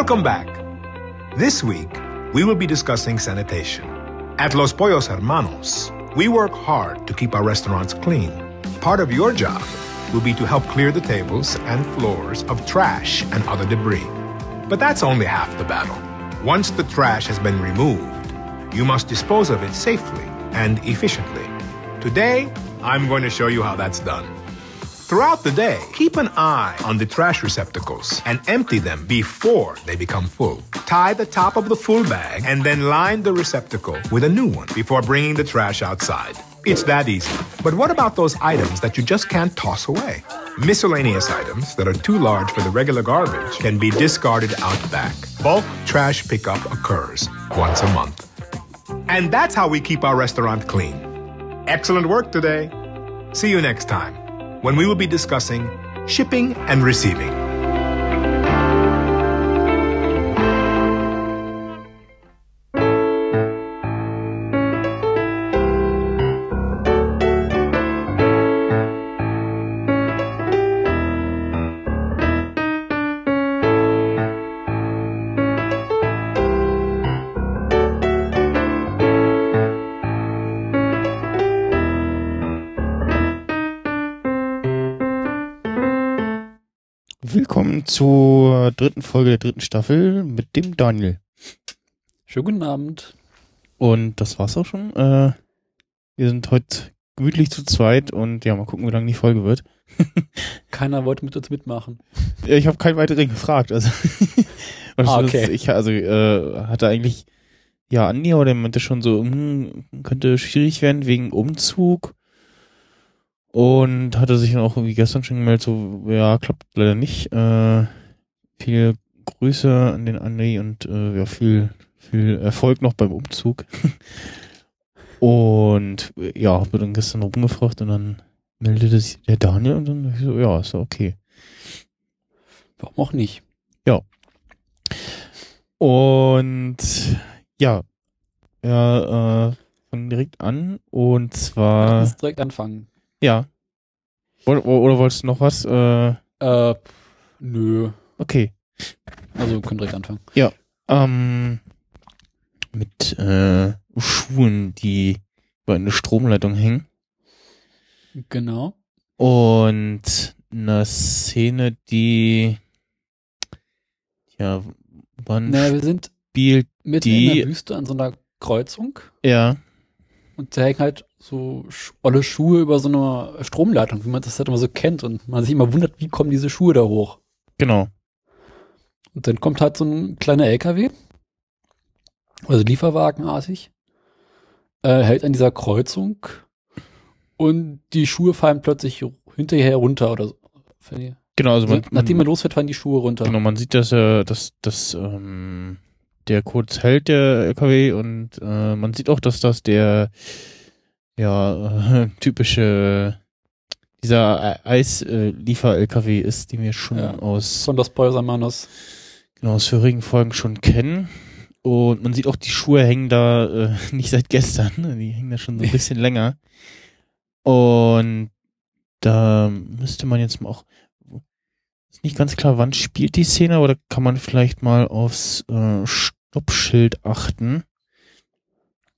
Welcome back. This week, we will be discussing sanitation. At Los Pollos Hermanos, we work hard to keep our restaurants clean. Part of your job will be to help clear the tables and floors of trash and other debris. But that's only half the battle. Once the trash has been removed, you must dispose of it safely and efficiently. Today, I'm going to show you how that's done. Throughout the day, keep an eye on the trash receptacles and empty them before they become full. Tie the top of the full bag and then line the receptacle with a new one before bringing the trash outside. It's that easy. But what about those items that you just can't toss away? Miscellaneous items that are too large for the regular garbage can be discarded out back. Bulk trash pickup occurs once a month. And that's how we keep our restaurant clean. Excellent work today. See you next time when we will be discussing shipping and receiving. Zur dritten Folge der dritten Staffel mit dem Daniel. Schönen guten Abend. Und das war's auch schon. Äh, wir sind heute gemütlich zu zweit und ja, mal gucken, wie lange die Folge wird. Keiner wollte mit uns mitmachen. Ja, ich habe keinen weiteren gefragt. Also, und Ah, das- okay. ich also äh, hatte eigentlich ja Andi, aber der meinte schon so, hm, könnte schwierig werden wegen Umzug. Und hatte sich dann auch irgendwie gestern schon gemeldet, so, ja, klappt leider nicht. Äh, viel Grüße an den Andi und äh, ja, viel, viel Erfolg noch beim Umzug. und ja, habe dann gestern rumgefragt und dann meldete sich der Daniel und dann dachte ich so, ja, ist ja okay. Warum auch nicht? Und ja, ja, äh, fangen direkt an und zwar, Lass direkt anfangen. Ja. Oder, oder wolltest du noch was? Äh, Äh, nö. okay. Also wir können direkt anfangen. Ähm, mit äh, Schuhen, die über eine Stromleitung hängen Genau. und eine Szene, die ja, wann Naja, wir sind spielt mitten die- in der Wüste an so einer Kreuzung ja, und da hängen halt so olle Schuhe über so einer Stromleitung, wie man das halt immer so kennt und man sich immer wundert, wie kommen diese Schuhe da hoch. genau. Und dann kommt halt so ein kleiner LKW, also Lieferwagenartig, äh, hält an dieser Kreuzung und die Schuhe fallen plötzlich hinterher runter oder so. Genau, also man, nachdem man losfährt, fallen die Schuhe runter. Genau, man sieht, dass er, dass, dass ähm, der kurz hält, der LKW, und äh, man sieht auch, dass das der ja äh, typische dieser Eisliefer-LKW ist, den wir schon Ja. aus, Von Los Hermanos. genau, aus vorigen Folgen schon kennen. Und man sieht auch, die Schuhe hängen da äh, nicht seit gestern, die hängen da schon so ein bisschen länger. Und da müsste man jetzt mal auch ist nicht ganz klar, wann spielt die Szene, oder kann man vielleicht mal aufs äh, Stoppschild achten?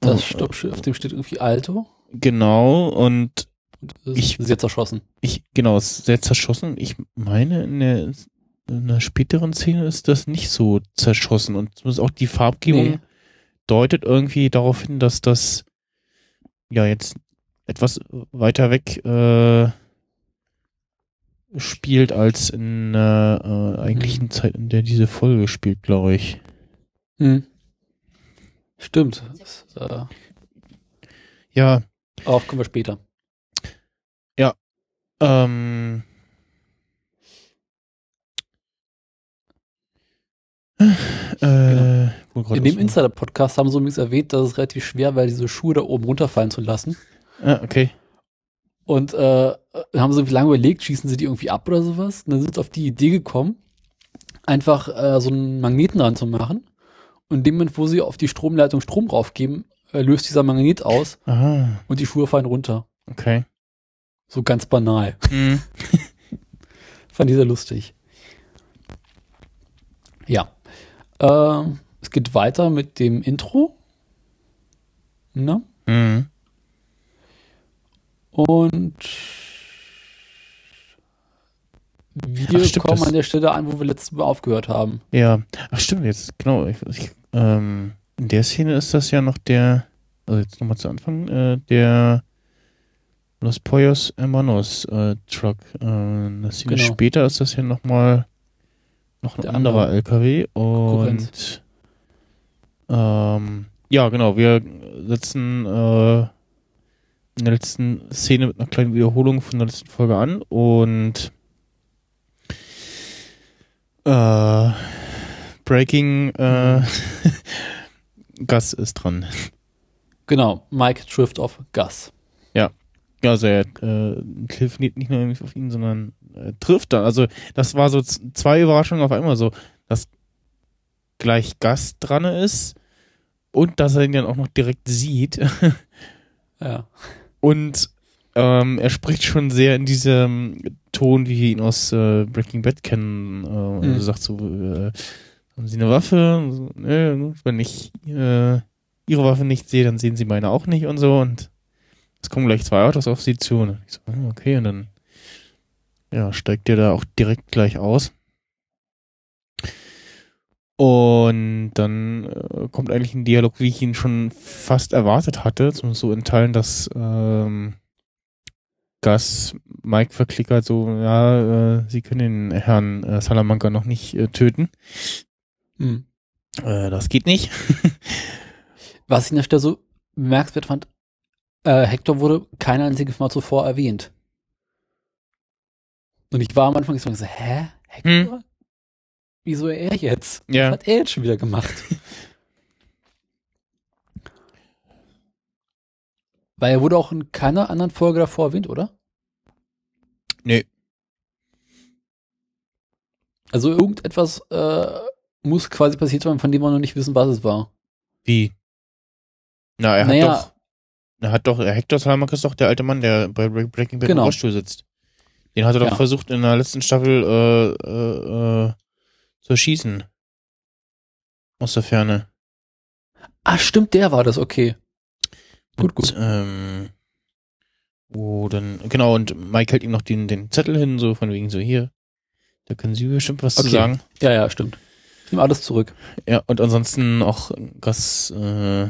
Das Oh, Stoppschild, auf dem steht irgendwie Alto. Genau, und Und Ich- ist jetzt erschossen. ich, genau, sehr zerschossen. Ich meine, in der, in der späteren Szene ist das nicht so zerschossen. Und zumindest auch die Farbgebung Nee. deutet irgendwie darauf hin, dass das ja jetzt etwas weiter weg äh, spielt als in der äh, eigentlichen Zeit, in der diese Folge spielt, glaube ich. Hm. Stimmt. Das, äh, Ja, auf kommen wir später. ähm. Äh, wo grad In dem Insider-Podcast haben sie übrigens erwähnt, dass es relativ schwer wäre, diese Schuhe da oben runterfallen zu lassen. Ah, okay. Und äh, haben sie lange überlegt, schießen sie die irgendwie ab oder sowas. Und dann sind sie auf die Idee gekommen, einfach äh, so einen Magneten dran zu machen. Und in dem Moment, wo sie auf die Stromleitung Strom raufgeben, äh, löst dieser Magnet aus Aha, und die Schuhe fallen runter. okay. So ganz banal. Hm. Fand ich sehr lustig. Ja. Äh, es geht weiter mit dem Intro. Ne? Mhm. Und wir Ach, kommen das- an der Stelle an, wo wir letztes Mal aufgehört haben. Ja, ach stimmt, jetzt, genau. Ich, ich, ähm, in der Szene ist das ja noch der, also jetzt nochmal zu Anfang, äh, der Los Pollos Hermanos äh, Truck. Äh, eine Szene Genau. später ist das ja nochmal noch ein Der anderer andere LKW und ähm, ja, genau, wir setzen äh, in der letzten Szene mit einer kleinen Wiederholung von der letzten Folge an und äh, Breaking äh, Gas ist dran. Genau, Mike trifft auf Gus. Ja, also er äh, telefoniert nicht nur auf ihn, sondern äh, trifft dann. Also das war so zwei Überraschungen auf einmal so, dass gleich Gas dran ist und dass er ihn dann auch noch direkt sieht. Ja. Und ähm, er spricht schon sehr in diesem Ton, wie wir ihn aus äh, Breaking Bad kennen. Äh, Mhm. Er sagt so, äh, haben Sie eine Waffe? So, Nö, wenn ich äh, Ihre Waffe nicht sehe, dann sehen Sie meine auch nicht und so. Und es kommen gleich zwei Autos auf Sie zu. Und ich so, hm, okay, und dann ja, steigt der da auch direkt gleich aus. Und dann äh, kommt eigentlich ein Dialog, wie ich ihn schon fast erwartet hatte, zumindest so in Teilen, dass ähm, Gus Mike verklickert so, ja, äh, sie können den Herrn äh, Salamanca noch nicht äh, töten. Hm. Äh, das geht nicht. Was ich an der Stelle so bemerkenswert fand, äh, Hector wurde kein einziges Mal zuvor erwähnt. Und ich war am Anfang so, so hä? Hector? Wieso er jetzt? Ja. Was hat er jetzt schon wieder gemacht? Weil er wurde auch in keiner anderen Folge davor erwähnt, oder? Nee. Also irgendetwas äh, muss quasi passiert sein, von dem wir noch nicht wissen, was es war. Wie? Na, er hat Naja. doch, er hat doch, Hector Salamanca ist doch der alte Mann, der bei Bre- Breaking Bad Genau. im Rollstuhl sitzt. Den hat er doch Ja. versucht in der letzten Staffel äh, äh, äh, zu erschießen. Aus der Ferne. Ah, stimmt, der war das, okay. Gut, gut. Ähm, wo dann, genau, und Mike hält ihm noch den, den Zettel hin, so von wegen so hier. Da können Sie bestimmt was zu Okay. sagen. Ja, ja, stimmt. Ich nehme alles zurück. Ja, und ansonsten auch Gas äh,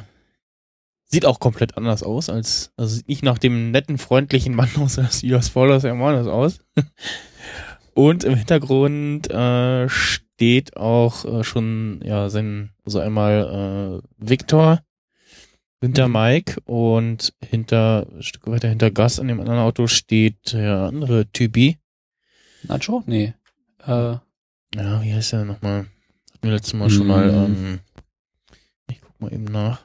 sieht auch komplett anders aus als, also sieht nicht nach dem netten, freundlichen Mann aus, als Ios Fallers Hermanos aus. und im Hintergrund äh, steht auch äh, schon, ja, sein, also einmal äh, Victor hinter Mhm. Mike und hinter, ein Stück weiter hinter Gas in dem anderen Auto steht der andere Typi. Nacho? Nee. Äh, Ja, wie heißt der nochmal? Hatten wir letztes Mal schon mal, Mm. ähm, ich guck mal eben nach.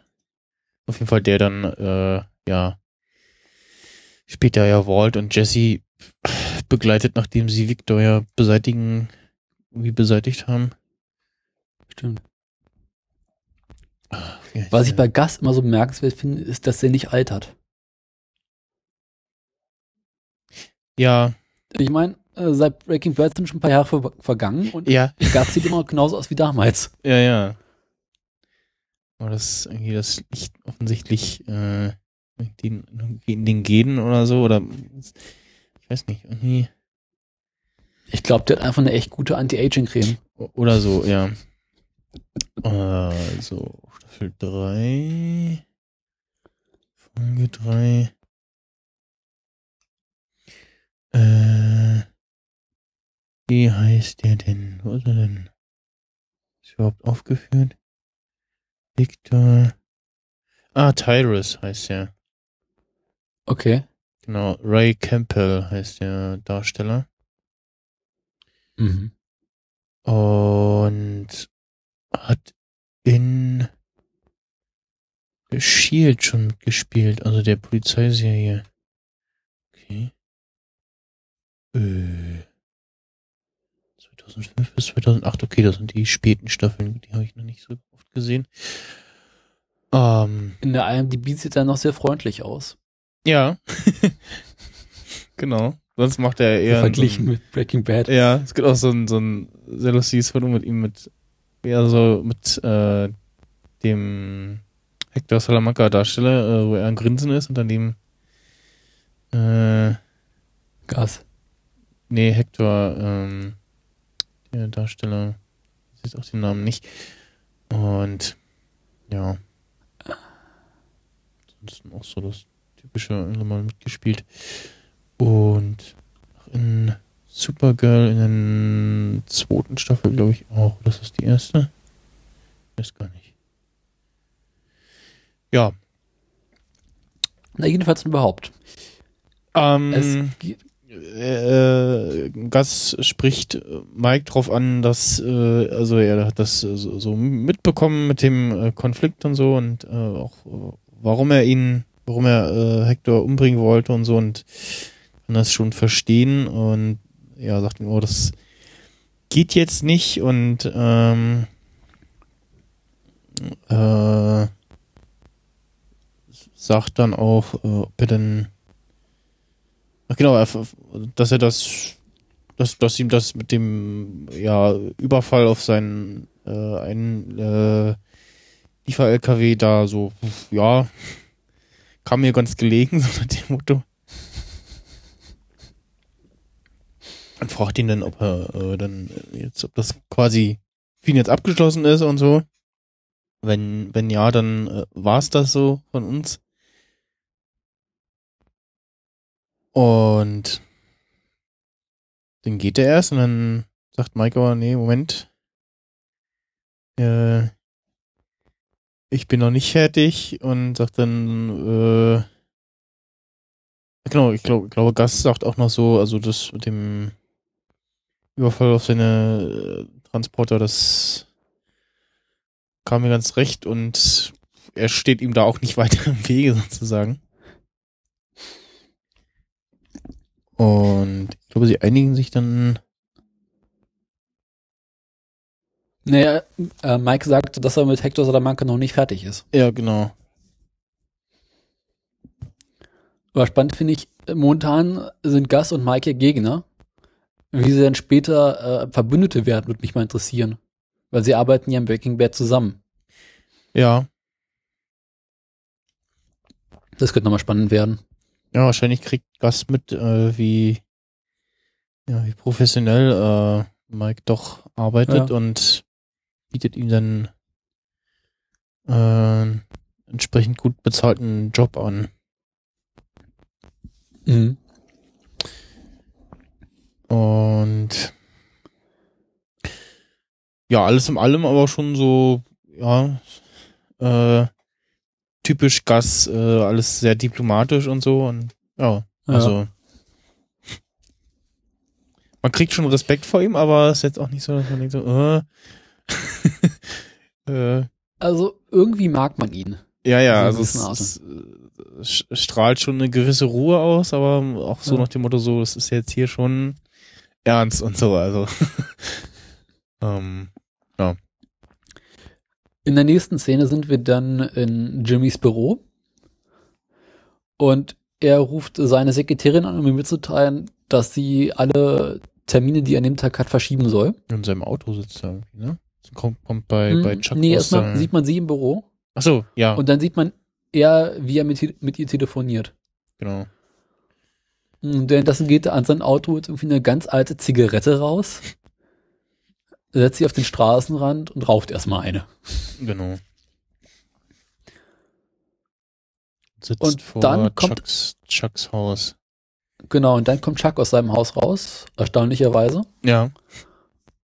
Auf jeden Fall der dann, äh, ja, später ja Walt und Jesse begleitet, nachdem sie Victor ja beseitigen, wie beseitigt haben. stimmt. Was ich bei Gus immer so bemerkenswert finde, ist, dass er nicht altert. Ja, Ich meine, äh, seit Breaking Bad sind schon ein paar Jahre ver vergangen und ja, Gus sieht immer genauso aus wie damals. ja, ja. Aber das irgendwie, das liegt offensichtlich, äh, den, in den Genen oder so, oder, ich weiß nicht, irgendwie, Ich glaube, der hat einfach eine echt gute Anti-Aging-Creme. Oder so, ja. Also, Staffel 3. Folge 3. Äh, wie heißt der denn? Wo ist er denn? Ist überhaupt aufgeführt? Victor. Ah, Tyrus heißt er. Okay. Genau, Ray Campbell heißt der Darsteller. Mhm. Und hat in Shield schon mitgespielt, also der Polizeiserie. Okay. Äh, 2005 bis 2008, okay, das sind die späten Staffeln, die habe ich noch nicht so oft gesehen. Ähm, In der IMDb sieht er noch sehr freundlich aus. ja. genau. Sonst macht er eher verglichen so ein- mit Breaking Bad. Ja, es gibt auch so ein, so ein sehr lustiges Foto mit ihm mit wie er so mit äh, dem Hector Salamanca Darsteller, äh, wo er ein Grinsen ist und daneben äh, Gas. nee, Hector, ähm, der Darsteller, ich weiß auch den Namen nicht. Und ja. Ansonsten auch so das typische mal mitgespielt. Und in Supergirl in der zweiten Staffel, glaube ich, auch. Das ist die erste. Weiß gar nicht. Ja. Na, jedenfalls überhaupt. Ähm, äh, Gas spricht Mike drauf an, dass äh, also er hat das äh, so, so mitbekommen mit dem äh, Konflikt und so und äh, auch äh, warum er ihn, warum er äh, Hector umbringen wollte und so und kann das schon verstehen und ja sagt ihm, oh das geht jetzt nicht und ähm, äh, sagt dann auch, äh, ob er denn Ach genau, dass er das, dass, dass ihm das mit dem ja, Überfall auf seinen äh, einen äh, Liefer-LKW da so, ja, kam mir ganz gelegen, so nach dem Motto. Und fragt ihn dann, ob er äh, dann jetzt, ob das quasi für ihn jetzt abgeschlossen ist und so. Wenn, wenn ja, dann äh, war es das so von uns. Und dann geht er erst und dann sagt Mike aber, nee, Moment. Äh, ich bin noch nicht fertig und sagt dann, äh, genau, ich glaube, glaube, Gus sagt auch noch so, also das mit dem Überfall auf seine äh, Transporter, das kam mir ganz recht und er steht ihm da auch nicht weiter im Wege sozusagen. Und ich glaube, sie einigen sich dann. naja, äh, Mike sagt, dass er mit Hector Salamanca noch nicht fertig ist. Ja, genau. Aber spannend finde ich, momentan sind Gus und Mike ja Gegner. Wie sie dann später äh, Verbündete werden, würde mich mal interessieren. Weil sie arbeiten ja im Breaking Bad zusammen. Ja. Das könnte nochmal spannend werden. Ja, wahrscheinlich kriegt Gus mit, äh, wie, ja, wie professionell äh, Mike doch arbeitet Ja. und bietet ihm dann äh, entsprechend gut bezahlten Job an. Mhm. Und ja, alles in allem aber schon so, ja, äh, typisch Gas, äh, alles sehr diplomatisch und so und ja, Ja. also man kriegt schon Respekt vor ihm, aber es ist jetzt auch nicht so, dass man denkt so, äh, äh, Also irgendwie mag man ihn. ja, ja, So also ein es, es, strahlt schon eine gewisse Ruhe aus, aber auch so Ja. nach dem Motto so, es ist jetzt hier schon ernst und so, also ähm, In der nächsten Szene sind wir dann in Jimmys Büro und er ruft seine Sekretärin an, um mir mitzuteilen, dass sie alle Termine, die er an dem Tag hat, verschieben soll. in seinem Auto sitzt er irgendwie, ne? Kommt, kommt bei, Hm, bei Chuck nee, erstmal sieht man sie im Büro Ach so, ja, und dann sieht man er, wie er mit, mit ihr telefoniert. genau. Und währenddessen geht er an sein Auto jetzt irgendwie eine ganz alte Zigarette raus, setzt sie auf den Straßenrand und raucht erstmal eine. Genau. Sitzt Und vor dann kommt- Chucks, Chucks Haus. Genau, und dann kommt Chuck aus seinem Haus raus, erstaunlicherweise. Ja.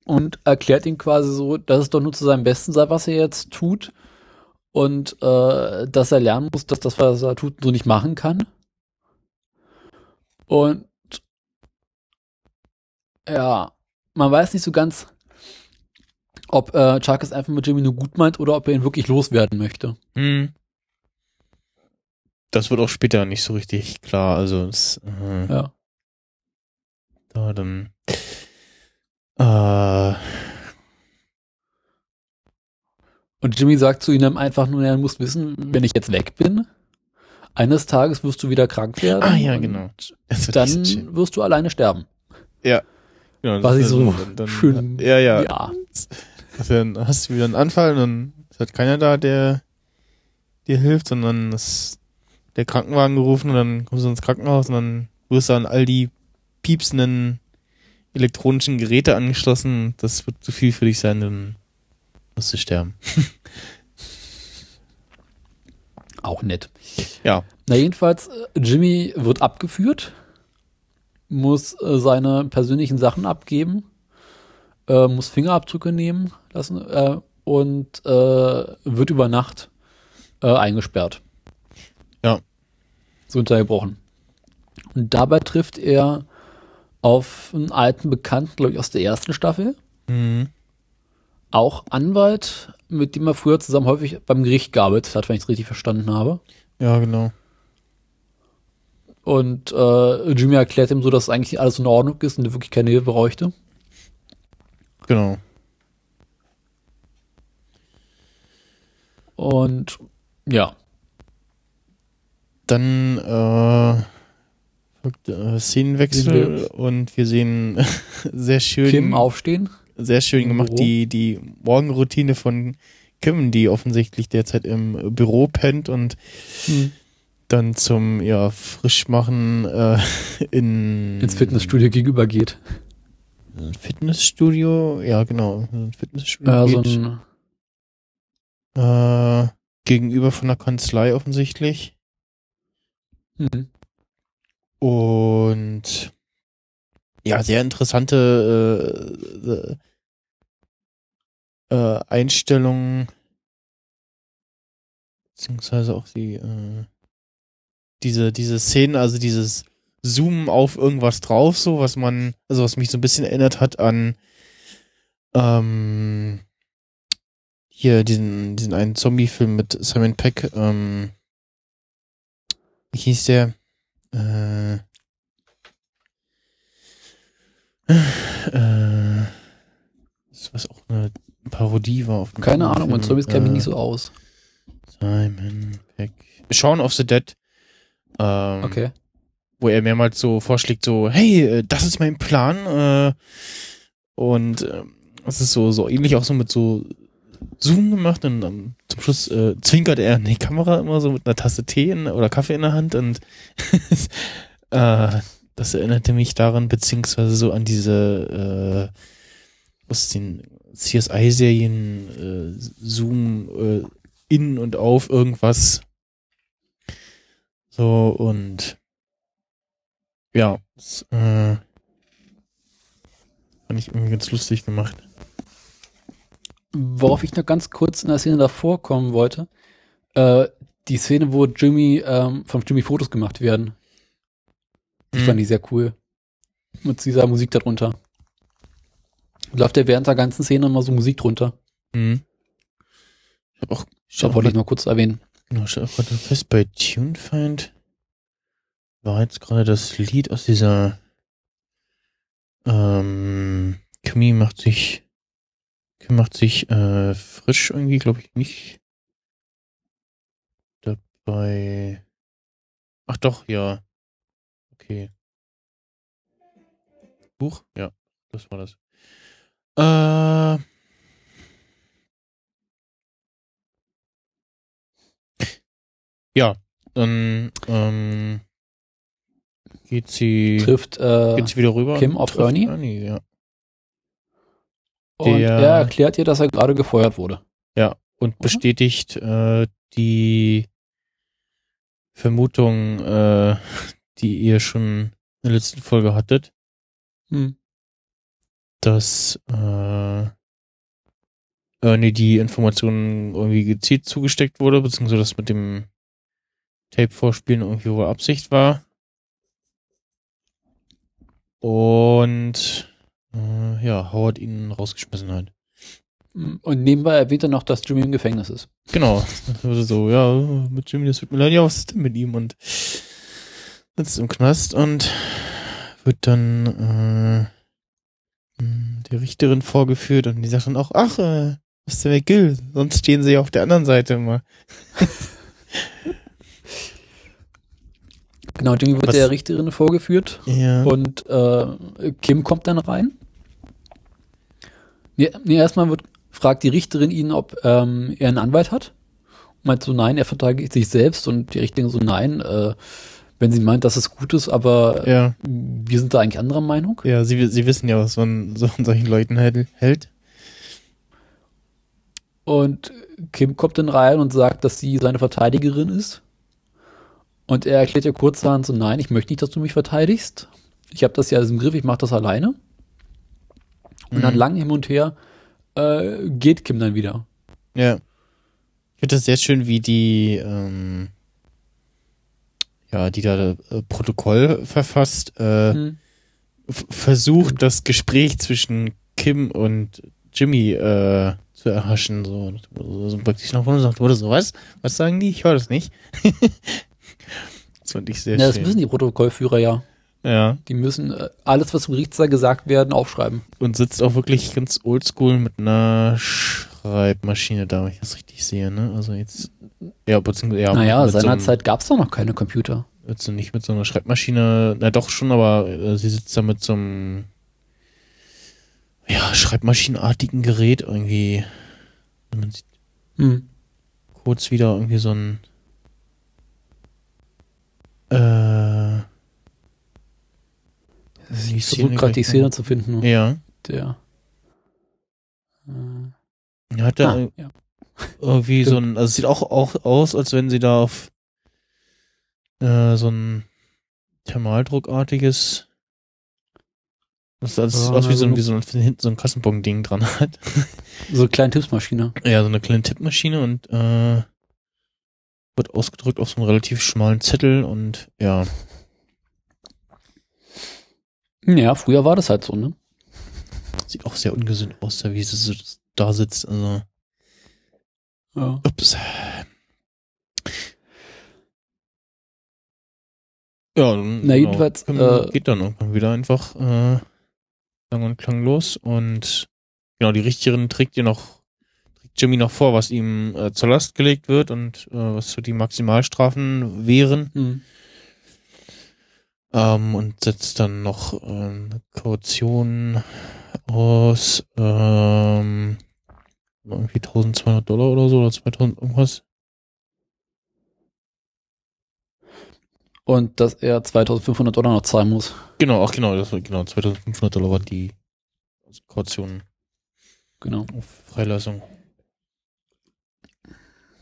und erklärt ihm quasi so, dass es doch nur zu seinem Besten sei, was er jetzt tut und äh, dass er lernen muss, dass das, was er tut, so nicht machen kann. Und ja, man weiß nicht so ganz, ob äh, Chuck es einfach mit Jimmy nur gut meint oder ob er ihn wirklich loswerden möchte. Hm. Das wird auch später nicht so richtig klar, also es, äh, Ja. da dann äh, Und Jimmy sagt zu ihm einfach nur, er muss wissen, wenn ich jetzt weg bin, eines Tages wirst du wieder krank werden. Ah ja, genau. Das wird Dann wirst du alleine sterben. Genau, Was das ich so dann- dann- schön- Ja, ja. ja. Also dann hast du wieder einen Anfall und dann ist halt keiner da, der dir hilft, sondern ist der Krankenwagen gerufen und dann kommst du ins Krankenhaus und dann wirst du an all die piepsenden elektronischen Geräte angeschlossen. Das wird zu viel für dich sein, dann musst du sterben. Auch nett. Ja. Na, jedenfalls, äh, Jimmy wird abgeführt, muss äh, seine persönlichen Sachen abgeben, äh, muss Fingerabdrücke nehmen lassen äh, und äh, wird über Nacht äh, eingesperrt. Ja. So untergebrochen. Und dabei trifft er auf einen alten Bekannten, glaube ich, aus der ersten Staffel. Mhm. Auch Anwalt, mit dem er früher zusammen häufig beim Gericht gearbeitet hat, wenn ich es richtig verstanden habe. Ja, genau. Und äh, Jimmy erklärt ihm so, dass eigentlich alles in Ordnung ist und er wirklich keine Hilfe bräuchte. Genau. Und ja, Dann äh, folgt, äh, Szenenwechsel und wir sehen sehr schön, Kim aufstehen. sehr schön gemacht Büro. die die Morgenroutine von Kim, die offensichtlich derzeit im Büro pennt und dann zum ja Frischmachen äh, in Ins Fitnessstudio gegenüber geht. Fitnessstudio, ja genau, Fitnessstudio Äh, so ein, äh, gegenüber von der Kanzlei offensichtlich mhm. und ja sehr interessante äh, äh, Einstellungen beziehungsweise auch die äh, diese diese Szenen, also dieses Zoomen auf irgendwas drauf, so was man, also was mich so ein bisschen erinnert hat an ähm, hier diesen diesen einen Zombie-Film mit Simon Peck. Ähm, wie hieß der? Äh, äh, das was auch eine Parodie war auf dem Keine Ahnung, und Film. Zombies kennen mich Äh, nicht so aus. Simon Peck. Shaun of the Dead. Ähm, Okay. Wo er mehrmals so vorschlägt, so, hey, äh, das ist mein Plan. Äh, und äh, es ist so, so ähnlich auch so mit so Zoom gemacht und dann zum Schluss äh, zwinkert er in die Kamera immer so mit einer Tasse Tee in, oder Kaffee in der Hand und äh, das erinnerte mich daran, beziehungsweise so an diese äh, aus den CSI-Serien äh, Zoom äh, in und auf irgendwas. So und ja, das, äh, fand ich irgendwie ganz lustig gemacht. Worauf ich noch ganz kurz in der Szene davor kommen wollte, äh, die Szene, wo Jimmy, ähm, von Jimmy Fotos gemacht werden. Die Mhm. fand ich sehr cool. Mit dieser Musik darunter. Läuft ja während der ganzen Szene immer so Musik drunter. Mhm. Ich habe auch, ich hab wollte ich noch kurz erwähnen. Genau, ich auch gerade fest bei TuneFind war jetzt gerade das Lied aus dieser ähm, Kimi macht sich macht sich äh, frisch irgendwie, glaube ich, nicht dabei. Ach doch, ja. Okay. Buch? Ja, das war das. Äh, ja, dann ähm, geht sie Trifft äh, geht sie wieder rüber. Kim auf trifft Ernie? ja. Und der- er erklärt ihr, dass er gerade gefeuert wurde. Ja, und bestätigt äh, die Vermutung, äh, die ihr schon in der letzten Folge hattet, Hm. dass äh, Ernie die Informationen irgendwie gezielt zugesteckt wurde, beziehungsweise das mit dem Tape-Vorspielen irgendwie wohl Absicht war. Und äh, ja, Howard ihn rausgeschmissen hat. Und nebenbei erwähnt er noch, dass Jimmy im Gefängnis ist. Genau. Also so, ja, mit Jimmy, das tut mir leid, ja, was ist denn mit ihm? Und sitzt im Knast und wird dann äh, mh, die Richterin vorgeführt und die sagt dann auch, ach, äh, mit Gil? Sonst stehen sie ja auf der anderen Seite immer. Genau, Jimmy wird Was- der Richterin vorgeführt Ja. und äh, Kim kommt dann rein. Nee, nee erstmal wird fragt die Richterin ihn, ob ähm, er einen Anwalt hat. Und meint so, nein, er verteidigt sich selbst. Und die Richterin so, nein, äh, wenn sie meint, dass es gut ist, aber Ja, wir sind da eigentlich anderer Meinung. ja, sie, sie wissen ja, was man so von solchen Leuten hält. Und Kim kommt dann rein und sagt, dass sie seine Verteidigerin ist. Und er erklärt ja kurzerhand so, nein, ich möchte nicht, dass du mich verteidigst. Ich habe das ja alles im Griff, ich mache das alleine. Und dann Mhm. lang hin und her äh, geht Kim dann wieder. Ja. Ich finde das sehr schön, wie die, ähm, ja, die da äh, Protokoll verfasst, äh, Hm. f- versucht, das Gespräch zwischen Kim und Jimmy äh, zu erhaschen. So, so, so praktisch nach vorne sagt, wurde so, was? Was sagen die? Ich höre das nicht. das fand ich sehr Ja, das schön. müssen die Protokollführer ja. Ja. Die müssen äh, alles, was im Gerichtssaal gesagt werden, aufschreiben. Und sitzt auch wirklich ganz oldschool mit einer Schreibmaschine da, wenn ich das richtig sehe, ne? Also jetzt, ja, beziehungsweise, ja, naja, mit so seinerzeit gab es doch noch keine Computer. Also nicht mit so einer Schreibmaschine, na doch schon, aber äh, sie sitzt da mit so einem ja, schreibmaschinenartigen Gerät irgendwie. Man sieht Hm. kurz wieder irgendwie so ein äh, die Ich versuche gerade die Szene zu finden. Ja. Der. Äh, Er hat da ah, ja. irgendwie so ein, also es sieht auch, auch aus, als wenn sie da auf äh, so ein Thermaldruckartiges das, das sieht Ja, aus wie so, ein- also- wie so, ein, hinten so ein Kassenbon-Ding dran hat. So eine kleine Tippsmaschine. Ja, so eine kleine Tippmaschine und äh, wird ausgedrückt auf so einem relativ schmalen Zettel und ja, Ja, früher war das halt so, ne? sieht auch sehr ungesund aus, da wie sie so da sitzt. Also, Ja. ups. Ja, dann, Na, jedenfalls, genau, äh, geht dann irgendwann wieder einfach äh, lang und klanglos und genau, die Richterin trägt ihr noch, trägt Jimmy noch vor, was ihm äh, zur Last gelegt wird und äh, was so die Maximalstrafen wären. Hm. Ähm, und setzt dann noch ähm, eine Kaution aus ähm, irgendwie 1200 Dollar oder so oder 2000 irgendwas. Und dass er 2500 Dollar noch zahlen muss. Genau, ach genau, das war genau 2500 Dollar war die Kaution Genau. auf Freilassung.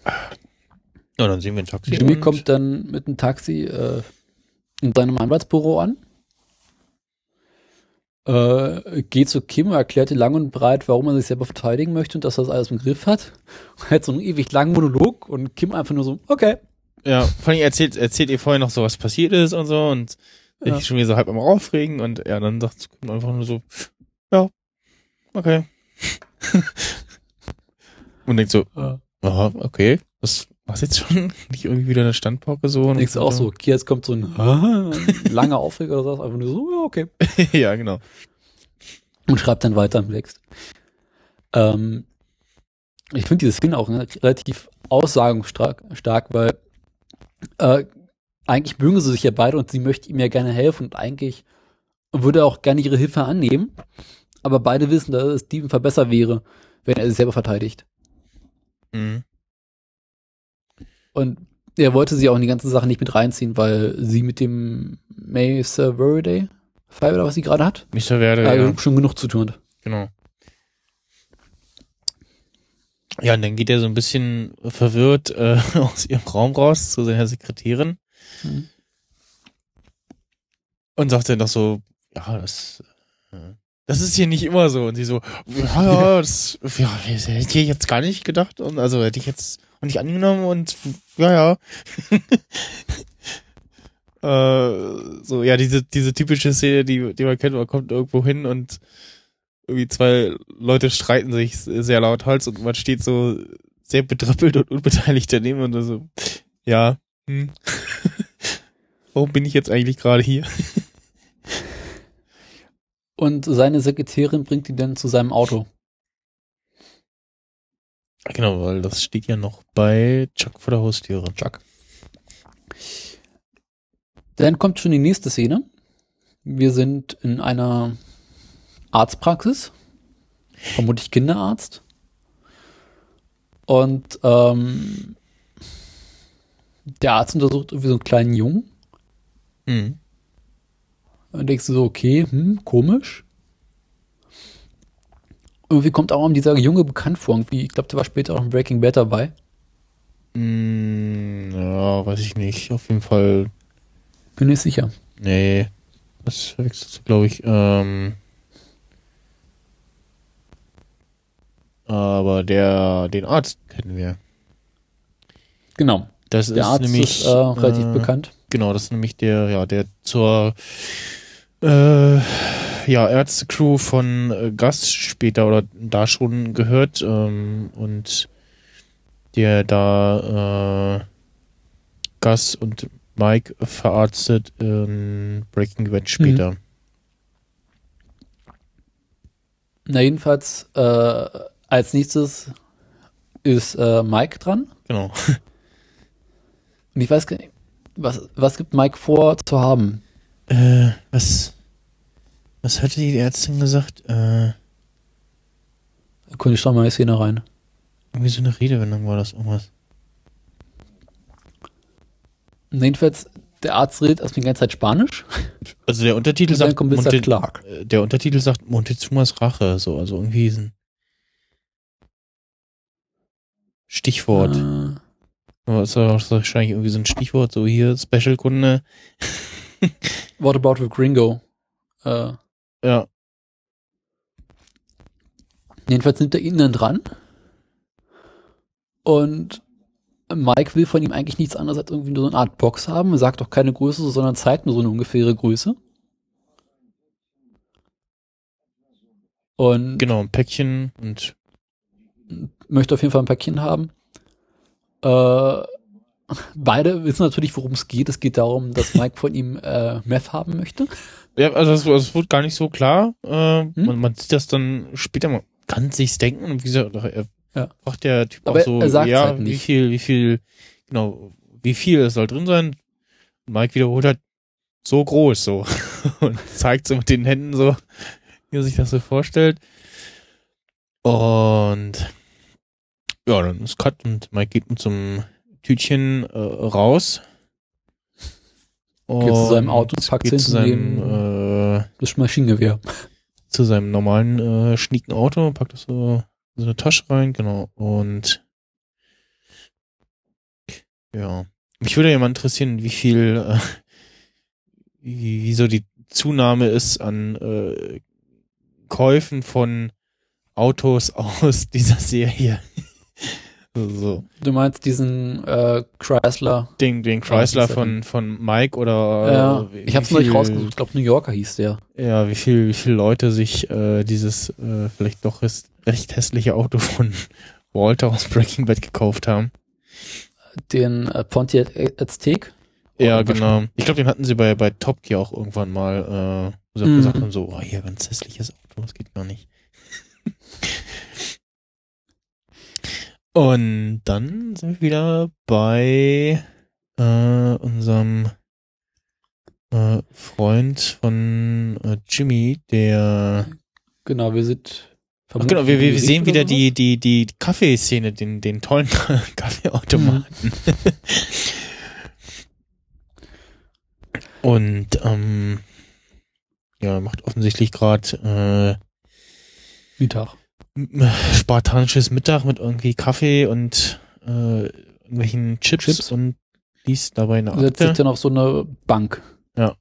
Ja, dann sehen wir ein Taxi. Jimmy kommt dann mit einem Taxi äh, in seinem Anwaltsbüro an. Äh, geht zu Kim, erklärt ihr lang und breit, warum er sich selber verteidigen möchte und dass er das alles im Griff hat. Und hat so einen ewig langen Monolog und Kim einfach nur so, okay. Ja, vor allem erzählt, erzählt ihr vorher noch so, was passiert ist und so und Ja. ich schon wieder so halb am Aufregen und ja, dann sagt Kim einfach nur so, ja, okay. und denkt so, Äh, aha, okay, das war's jetzt schon? Nicht irgendwie wieder eine Standpauke so? Du auch so, okay, jetzt kommt so ein, ein langer Aufreger oder so, einfach nur so, ja, okay. ja, genau. und schreibt dann weiter im Text. Ähm, ich finde diese Szene auch ne, relativ aussagungsstark, stark, weil äh, eigentlich mögen sie sich ja beide und sie möchte ihm ja gerne helfen und eigentlich würde er auch gerne ihre Hilfe annehmen, aber beide wissen, dass es Steven Fall besser wäre, wenn er sich selber verteidigt. Mhm. Und er wollte sie auch in die ganze Sache nicht mit reinziehen, weil sie mit dem Mesa Verde Fall oder was sie gerade hat, Mr. Werde, äh, ja, schon genug zu tun hat. genau. Ja, und dann geht er so ein bisschen verwirrt äh, aus ihrem Raum raus zu seiner Sekretärin Mhm. und sagt dann doch so, ja, das, äh, das ist hier nicht immer so. Und sie so, ja, ja, das, ja, hätte ich jetzt gar nicht gedacht und also hätte ich jetzt auch nicht angenommen und ja, ja. äh, so, ja, diese, diese typische Szene, die, die man kennt, man kommt irgendwo hin und irgendwie zwei Leute streiten sich sehr laut Hals und man steht so sehr bedröppelt und unbeteiligt daneben und so, ja, hm. Warum bin ich jetzt eigentlich gerade hier? Und seine Sekretärin bringt ihn dann zu seinem Auto. Genau, weil das steht ja noch bei Chuck vor der Haustüre. Chuck. Dann kommt schon die nächste Szene. Wir sind in einer Arztpraxis, vermutlich Kinderarzt. Und ähm, der Arzt untersucht irgendwie so einen kleinen Jungen. Mhm. Und denkst du so, okay, hm, komisch. Irgendwie kommt auch dieser Junge bekannt vor. Irgendwie, ich glaube, der war später auch in Breaking Bad dabei. Mm, ja, weiß ich nicht. Auf jeden Fall, Bin nicht sicher. nee. Das verwechselst du, glaube ich. Ähm, aber der, den Arzt kennen wir. Genau. Das Der ist Arzt nämlich ist äh, relativ äh, bekannt. Genau, das ist nämlich der, ja, der zur äh, ja, Ärztecrew von äh, Gus später oder da schon gehört ähm, und der da äh, Gus und Mike verarztet in Breaking Bad später. Na, jedenfalls, äh, als nächstes ist äh, Mike dran. Genau. Und ich weiß gar nicht, was, was gibt Mike vor zu haben? Äh, was, was hatte die Ärztin gesagt? Äh, Kunde ich schon mal die Szene rein. irgendwie so eine Redewendung war das irgendwas. Na, jedenfalls, der Arzt redet erstmal die ganze Zeit Spanisch. Also der Untertitel Und sagt. Monte- Clark. der Untertitel sagt Montezumas Rache, so, also irgendwie ein Stichwort. Äh, Aber ist auch wahrscheinlich irgendwie so ein Stichwort, so hier, Special-Kunde. what about with Gringo? Äh, Ja, jedenfalls nimmt er ihn dann dran. Und Mike will von ihm eigentlich nichts anderes als irgendwie nur so eine Art Box haben. Er sagt auch keine Größe, sondern zeigt nur so eine ungefähre Größe. Und genau, ein Päckchen und möchte auf jeden Fall ein Päckchen haben. Äh, beide wissen natürlich, worum es geht. Es geht darum, dass Mike von ihm äh, Meth haben möchte. ja, also es, es wird gar nicht so klar. Äh, Hm? man, man sieht das dann später, man kann sich's denken und wie gesagt, er Ja. der Typ Aber auch so, ja, halt wie viel, wie viel, genau, wie viel es soll drin sein. Und Mike wiederholt halt, so groß, so. und zeigt so mit den Händen so, wie er sich das so vorstellt. Und ja, dann ist Cut und Mike geht mit einem Tütchen äh, raus. Geht zu seinem Auto, packt's geht zu seinem, äh, Das Maschinengewehr. zu seinem normalen äh, schnieken Auto, packt das so in so eine Tasche rein, genau. Und ja, mich würde ja mal interessieren, wie viel, äh, wie, wie so die Zunahme ist an äh, Käufen von Autos aus dieser Serie. So Du meinst diesen äh, Chrysler? den, den Chrysler er von, von Mike oder ja, äh, wie- ich hab's wie noch nicht viel- rausgesucht. Ich glaube, New Yorker hieß der. Ja, wie viel, wie viele Leute sich äh, dieses äh, vielleicht doch recht, recht hässliche Auto von Walter aus Breaking Bad gekauft haben. Den äh, Pontiac Aztek. Ja, genau. Ich glaube, den hatten sie bei, bei Top Gear auch irgendwann mal, äh, auch Mhm. gesagt haben, so, oh, hier, ganz hässliches Auto, das geht gar nicht. Und dann sind wir wieder bei äh, unserem äh, Freund von äh, Jimmy, der Genau, wir sind. Ach genau, wir, wir sehen wieder die, die, die Kaffeeszene, den, den tollen Kaffeeautomaten. Und ähm, ja, macht offensichtlich gerade sowas. Mittag. Spartanisches Mittag mit irgendwie Kaffee und äh, irgendwelchen Chips, Chips. und liest dabei eine Setzt sich Akte. dann auf so eine Bank. Ja.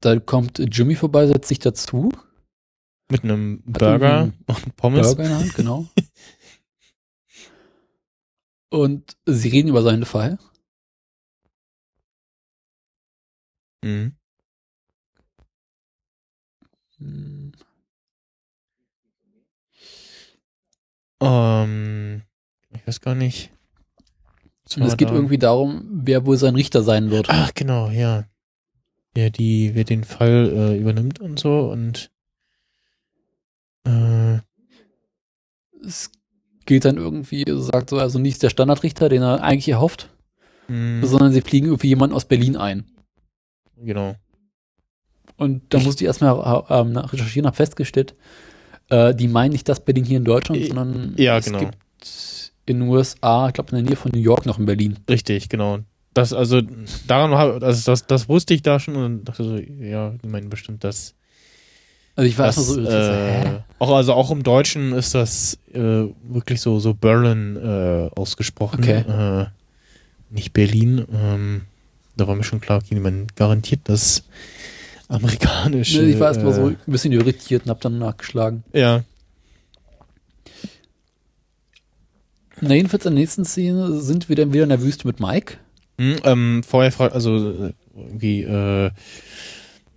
Da kommt Jimmy vorbei, setzt sich dazu. Mit einem Burger und Pommes. Burger in der Hand, genau. Und sie reden über seinen Fall. Mhm. Ähm, ich weiß gar nicht. Und es geht da? irgendwie darum, wer wohl sein Richter sein wird. Ach, genau, ja. Wer die, wer den Fall äh, übernimmt und so und äh, Es geht dann irgendwie, sagt so, also nicht der Standardrichter, den er eigentlich erhofft, mh, sondern sie fliegen irgendwie jemanden aus Berlin ein. genau. Und da musste ich erstmal ähm, nach recherchieren, habe festgestellt, Äh, die meinen nicht das Berlin hier in Deutschland, sondern ja, es genau. gibt in den USA, ich glaube in der Nähe von New York noch in Berlin. Richtig, genau. Das, also, daran habe, also das, das wusste ich da schon und dachte so, ja, die meinen bestimmt das. Also ich war das so, äh, auch, also auch im Deutschen ist das äh, wirklich so, so Berlin äh, ausgesprochen. Okay. Äh, nicht Berlin. Ähm, da war mir schon klar, okay, man garantiert das amerikanische. Ne, ich war erstmal so äh, ein bisschen irritiert und hab dann nachgeschlagen. Ja, Na, jedenfalls in der nächsten Szene sind wir dann wieder in der Wüste mit Mike. Hm, ähm, vorher fragt, also irgendwie, äh,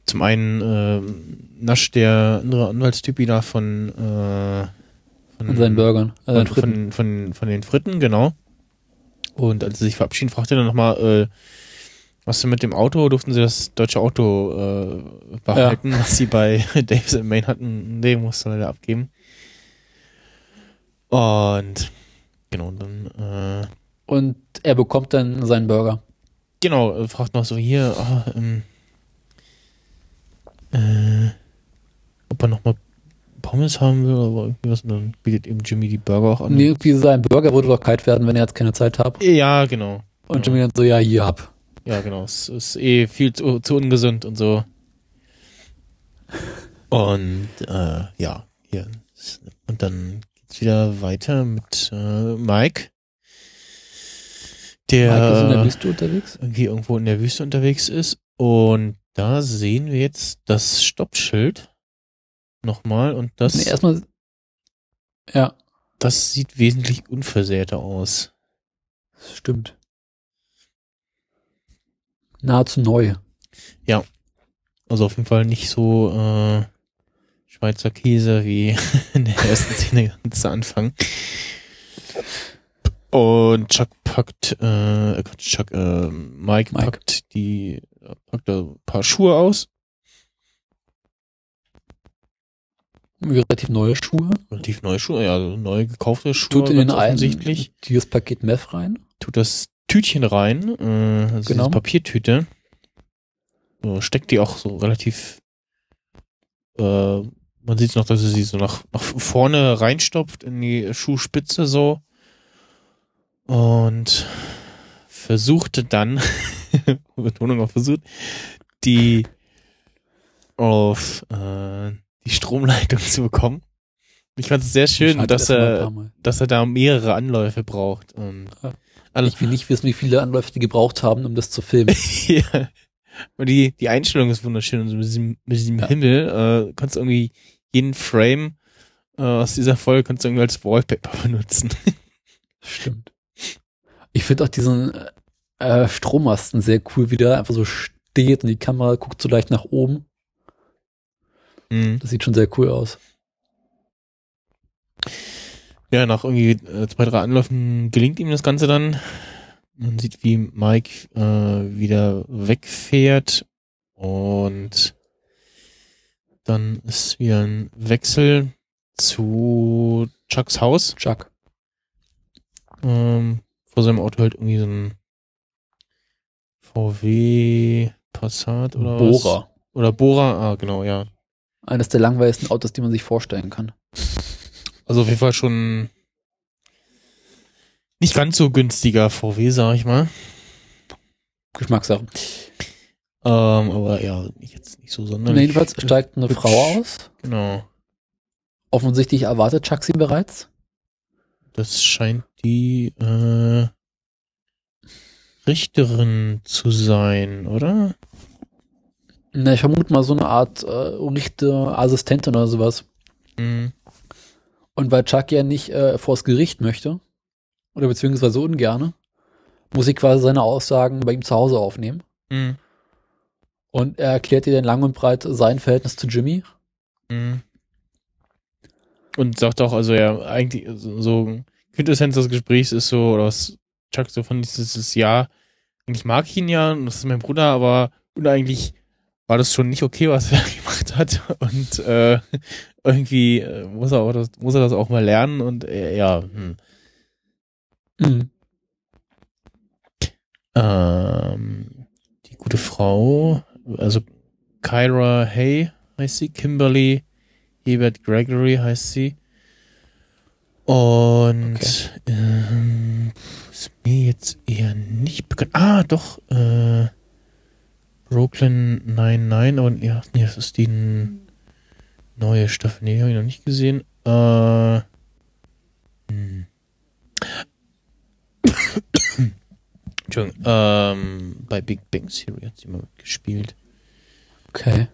zum einen äh, nascht der andere Anwaltstypi da von, äh, von, Und seinen Burgern. Äh, von, von, von, von den Fritten, genau. Und als sie sich verabschieden, fragt er dann nochmal, äh, was denn mit dem Auto? Durften sie das deutsche Auto äh, behalten, was sie bei Davis in Maine hatten? Nee, musste leider abgeben. Und genau, dann äh, Und er bekommt dann seinen Burger. Genau, äh, fragt noch so hier, ah, ähm, äh, ob er nochmal Pommes haben will oder irgendwie was. Und dann bietet eben Jimmy die Burger auch an. Und irgendwie sein Burger würde doch kalt werden, wenn er jetzt keine Zeit hat. Ja, genau. Und Ja. Jimmy dann so, ja, hier hab. Ja, genau. Es ist eh viel zu, zu ungesund und so. Und äh, ja, hier. Und dann geht's wieder weiter mit äh, Mike. Der Mike ist in der Wüste unterwegs. irgendwie irgendwo in der Wüste unterwegs ist. Und da sehen wir jetzt das Stoppschild nochmal und das, Nee, erstmal. Ja, das sieht wesentlich unversehrter aus. das stimmt. Nahezu neu. Also auf jeden Fall nicht so äh, Schweizer Käse wie in der ersten Szene ganz zu Anfang. Und Chuck packt, äh, Quatsch, Chuck, äh, Mike, Mike. packt die, packt da ein paar Schuhe aus. Relativ neue Schuhe. Relativ neue Schuhe, ja, also neu gekaufte Schuhe, Tut in den einen offensichtlich. dieses Paket Meth rein. tut das Tütchen rein, äh, also Genau. diese Papiertüte. So, steckt die auch so relativ, äh, man sieht noch, dass sie sie so nach, nach vorne reinstopft in die Schuhspitze so und versuchte dann, Betonung auf versucht, die auf äh, die Stromleitung zu bekommen. Ich fand es sehr schön, dass ein er, dass er da mehrere Anläufe braucht. Und Ja. Alles, Ich will nicht wissen, wie viele Anläufe die gebraucht haben, um das zu filmen. ja. Und die, die Einstellung ist wunderschön. Und so mit diesem, mit diesem Ja. Himmel äh, kannst du irgendwie jeden Frame äh, aus dieser Folge kannst du irgendwie als Wallpaper benutzen. Stimmt. Ich finde auch diesen äh, Strommasten sehr cool, wie der einfach so steht und die Kamera guckt so leicht nach oben. Mhm. Das sieht schon sehr cool aus. Ja, nach irgendwie äh, zwei, drei Anläufen gelingt ihm das Ganze dann. Man sieht, wie Mike äh, wieder wegfährt und dann ist wieder ein Wechsel zu Chucks Haus. Chuck. Ähm, vor seinem Auto halt irgendwie so ein VW Passat oder was? Bohrer. Oder Bohrer, ah, genau, ja. Eines der langweiligsten Autos, die man sich vorstellen kann. Also auf jeden Fall schon nicht ganz so günstiger VW, sag ich mal. Geschmackssache. Ähm, aber ja, jetzt nicht so sonderlich. jedenfalls steigt eine hübsch. Frau aus. Genau. Offensichtlich erwartet Chuck sie bereits. Das scheint die äh, Richterin zu sein, oder? Na, ich vermute mal so eine Art äh, Richter, Assistentin oder sowas. Mhm. Und weil Chuck ja nicht äh, vors Gericht möchte, oder beziehungsweise ungerne, muss sie quasi seine Aussagen bei ihm zu Hause aufnehmen. Mhm. Und er erklärt ihr dann lang und breit sein Verhältnis zu Jimmy. Mhm. Und sagt auch, also ja, eigentlich so, Quintessenz des Gesprächs ist so, oder was Chuck so von dieses ja, eigentlich mag ich ihn ja, und das ist mein Bruder, aber und eigentlich war das schon nicht okay, was er gemacht hat. Und äh, irgendwie äh, muss er auch das, muss er das auch mal lernen und äh, ja, hm. Mhm. Ähm, die gute Frau, also Kyra Hay heißt sie, Kimberly Hebert Gregory heißt sie. Und ähm, ist mir jetzt eher nicht bekannt. Ah, doch, äh, Brooklyn 99, aber ja, nee, das ist die neue Staffel. Nee, habe ich noch nicht gesehen. Äh, hm. Entschuldigung, ähm, bei Big Bang Theory hat sie mal mitgespielt. Okay.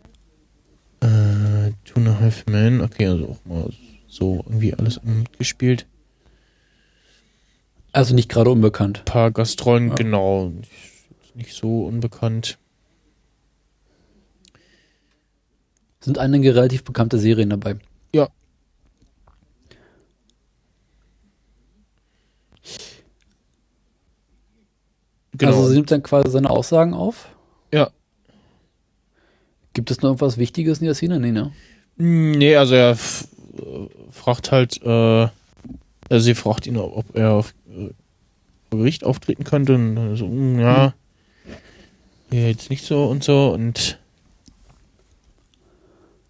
Äh, Two and a Half Men, okay, also auch mal so irgendwie alles mitgespielt. Also nicht gerade unbekannt. paar Gastrollen, Ja. genau. Nicht so unbekannt. Sind einige relativ bekannte Serien dabei. Ja. Genau. Also sie nimmt dann quasi seine Aussagen auf. Ja. Gibt es noch irgendwas Wichtiges in der Szene? Nee, ne? nee, also er äh, fragt halt, äh, also sie fragt ihn, ob er auf äh, Gericht auftreten könnte. Und dann so, hm, ja, ja, jetzt nicht so und so. Und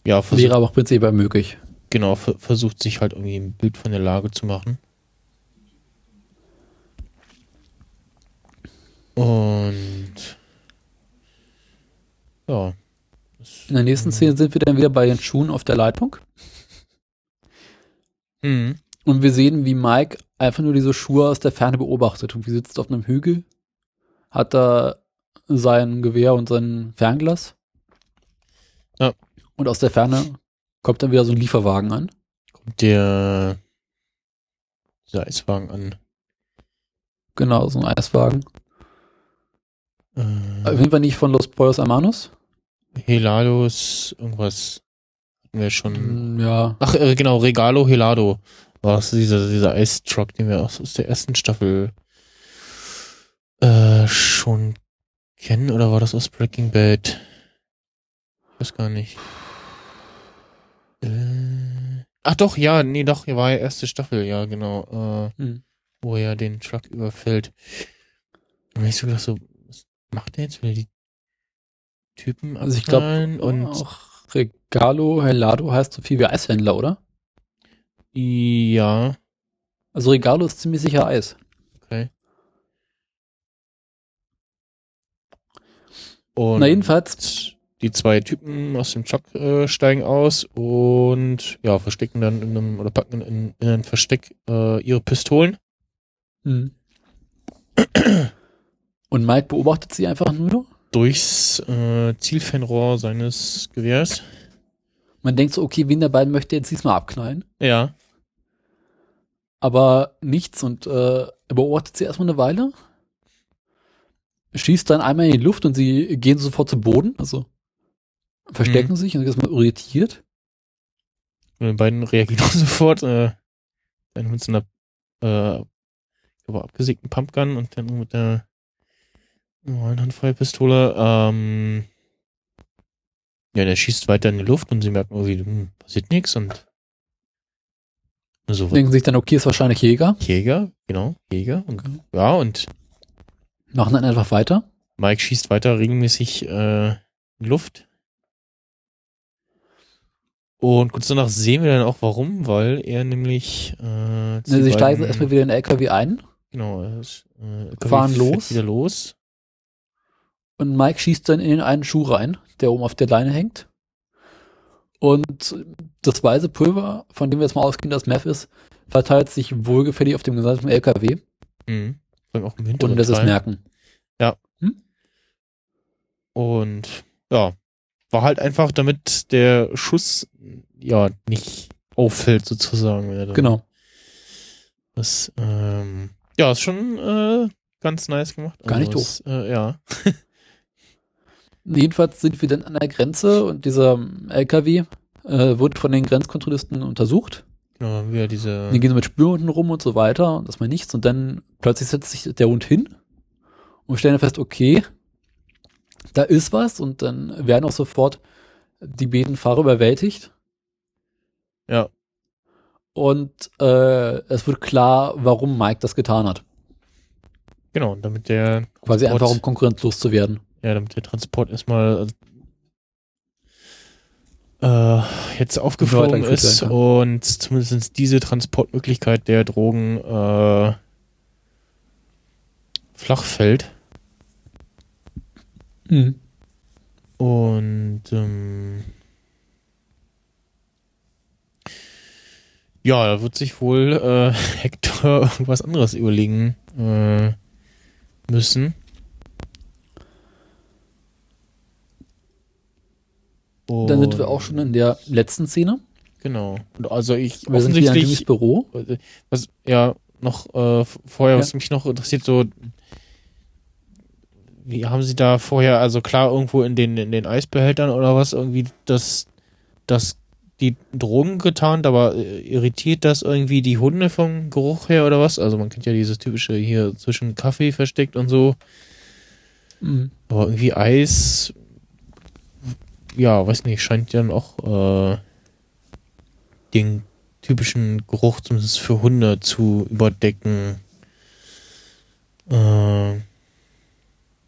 ja, versucht, Wäre aber auch prinzipiell möglich. genau, ver versucht sich halt irgendwie ein Bild von der Lage zu machen. Und ja. In der nächsten Szene sind wir dann wieder bei den Schuhen auf der Leitung. Mhm. Und wir sehen, wie Mike einfach nur diese Schuhe aus der Ferne beobachtet. Und wie sitzt auf einem Hügel, hat da sein Gewehr und sein Fernglas. Und aus der Ferne kommt dann wieder so ein Lieferwagen an. kommt der dieser Eiswagen an. Genau, so ein Eiswagen. Äh, Auf jeden Fall nicht von Los Pollos Hermanos. Helados, irgendwas hatten wir schon. Mm, Ja, Ach, äh, genau, Regalo Helado. War das dieser, dieser Eistruck, den wir aus, aus der ersten Staffel äh, schon kennen, oder war das aus Breaking Bad? Ich weiß gar nicht. Äh, ach doch, ja, nee, doch, hier war ja erste Staffel, ja, genau. Äh, Hm. wo er den Truck überfällt. Und ich so gedacht, so, was macht der jetzt? Will die Typen Also ich glaub, abknallen und auch Regalo Helado heißt so viel wie Eishändler, oder? ja, Also Regalo ist ziemlich sicher Eis. okay. Und Na jedenfalls, die zwei Typen aus dem Truck äh, steigen aus und ja, verstecken dann in einem oder packen in, in ein Versteck äh, ihre Pistolen. hm. und Mike beobachtet sie einfach nur. durchs äh, Zielfernrohr seines Gewehrs. Man denkt so, okay, wen der beiden möchte jetzt diesmal abknallen? Ja. Aber nichts und äh, er beobachtet sie erstmal eine Weile. Schießt dann einmal in die Luft und sie gehen sofort zu Boden, also verstecken Mhm. sich und ist mal irritiert. Und die beiden reagieren sofort. Äh, dann mit so einer äh, glaube, abgesägten Pumpgun und dann mit der normalen Handfeuerpistole. Ähm, ja, der schießt weiter in die Luft und sie merken irgendwie, hm, passiert nichts und so Denken sich dann, okay, ist wahrscheinlich Jäger. Jäger, genau, Jäger. Und, Okay. Ja, und Machen dann einfach weiter. Mike schießt weiter regelmäßig äh, in die Luft. Und kurz danach sehen wir dann auch warum, weil er nämlich äh, Ne, sie steigen erstmal wieder in den LKW ein Genau, äh, Fahren los. Wieder los. und Mike schießt dann in den einen Schuh rein, der oben auf der Leine hängt. Und das weiße Pulver, von dem wir jetzt mal ausgehen, dass Meth ist, verteilt sich wohlgefällig auf dem gesamten LKW Mhm. Auch im und hinteren das ist merken. Und ja, war halt einfach, damit der Schuss ja nicht auffällt sozusagen. Genau. Das, ähm, ja, ist schon äh, ganz nice gemacht. Gar nicht es, Äh, ja. Jedenfalls sind wir dann an der Grenze und dieser LKW äh, wurde von den Grenzkontrollisten untersucht. Haben wir diese. Die gehen so mit Spürhunden rum und so weiter und das mal nichts. Und dann plötzlich setzt sich der Hund hin und stellen fest, okay, da ist was und dann werden auch sofort die beiden Fahrer überwältigt. Ja. Und äh, es wird klar, warum Mike das getan hat. Genau, damit der Quasi Transport- einfach, um konkurrenzlos zu werden. Ja, damit der Transport erstmal äh, jetzt aufgeflogen ist werden und zumindest diese Transportmöglichkeit der Drogen äh, flach fällt. Mhm. Und ähm, ja, da wird sich wohl äh, Hector irgendwas anderes überlegen äh, müssen. Dann sind wir Und- auch schon in der letzten Szene. Genau. Und also ich Wir sind wieder offensichtlich, Büro. was ja noch äh, vorher, Ja. was mich noch interessiert, so wie haben sie da vorher, also klar irgendwo in den in den Eisbehältern oder was irgendwie das das die Drogen getarnt, aber äh, irritiert das irgendwie die Hunde vom Geruch her oder was? Also man kennt ja dieses typische hier zwischen Kaffee versteckt und so, Mhm. aber irgendwie Eis, ja, weiß nicht, scheint dann auch äh, den typischen Geruch zumindest für Hunde zu überdecken. Äh,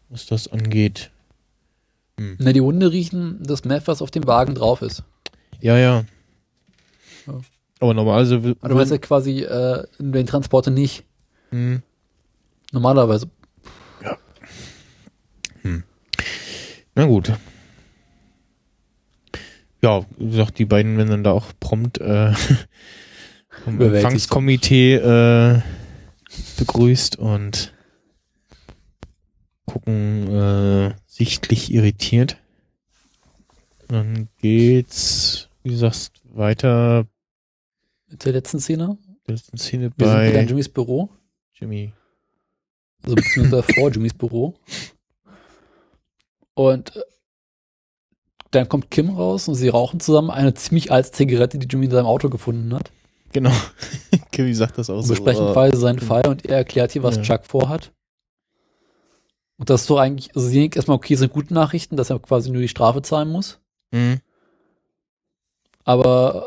was das angeht. Na, die Hunde riechen das Meth, was auf dem Wagen drauf ist. Ja, ja. Ja. Aber normalerweise will, Aber du meinst ja quasi äh, in den Transporter nicht. Hm. Normalerweise. Na gut. Ja, wie gesagt, die beiden werden dann da auch prompt äh, vom. Empfangskomitee äh, begrüßt und gucken äh, sichtlich irritiert. Dann geht's, wie du sagst, weiter Mit der letzten Szene. letzten Szene Wir sind wieder in bei Jimmys Büro. Jimmy. Also beziehungsweise vor Jimmys Büro. Und äh, dann kommt Kim raus und sie rauchen zusammen eine ziemlich alte Zigarette, die Jimmy in seinem Auto gefunden hat. Genau. Kimi sagt das auch Und so. besprechen äh, quasi seinen Fall und er erklärt hier, was Ja. Chuck vorhat. Und das ist doch eigentlich, also sie erstmal, okay, sind gute Nachrichten, dass er quasi nur die Strafe zahlen muss. hm, Aber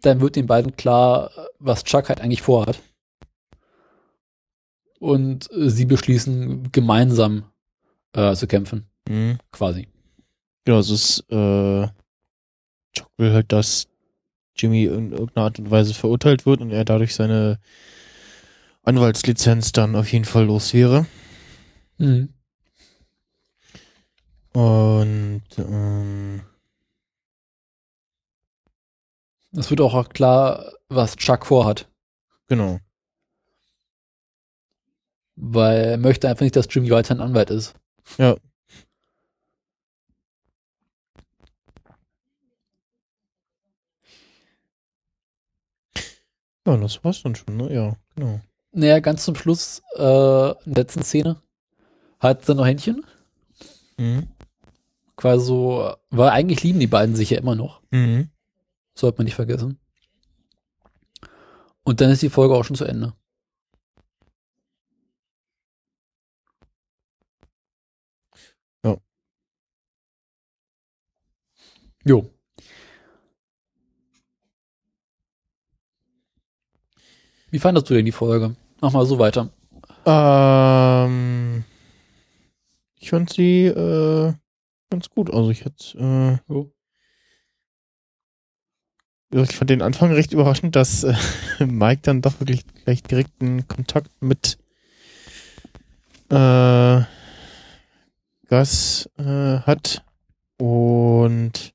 dann wird den beiden klar, was Chuck halt eigentlich vorhat. Und sie beschließen, gemeinsam äh, zu kämpfen, hm. quasi. Ja, es ist, äh, Chuck will halt, dass Jimmy in irgendeiner Art und Weise verurteilt wird und er dadurch seine Anwaltslizenz dann auf jeden Fall los wäre. Mhm. Und, ähm, Es wird auch klar, was Chuck vorhat. genau. Weil er möchte einfach nicht, dass Jimmy weiterhin Anwalt ist. Ja. Ja, das war's dann schon, ne? Ja, genau. Naja, ganz zum Schluss, äh, in der letzten Szene, hat er noch Händchen. Mhm. Quasi so, weil eigentlich lieben die beiden sich ja immer noch. Mhm. Sollte man nicht vergessen. Und dann ist die Folge auch schon zu Ende. Ja. Jo. Wie fandest du denn die Folge? Mach mal so weiter. Ähm, ich fand sie äh, ganz gut. Also ich hätte, äh, ja, ich fand den Anfang recht überraschend, dass äh, Mike dann doch wirklich gleich direkten Kontakt mit äh, Gus äh, hat. Und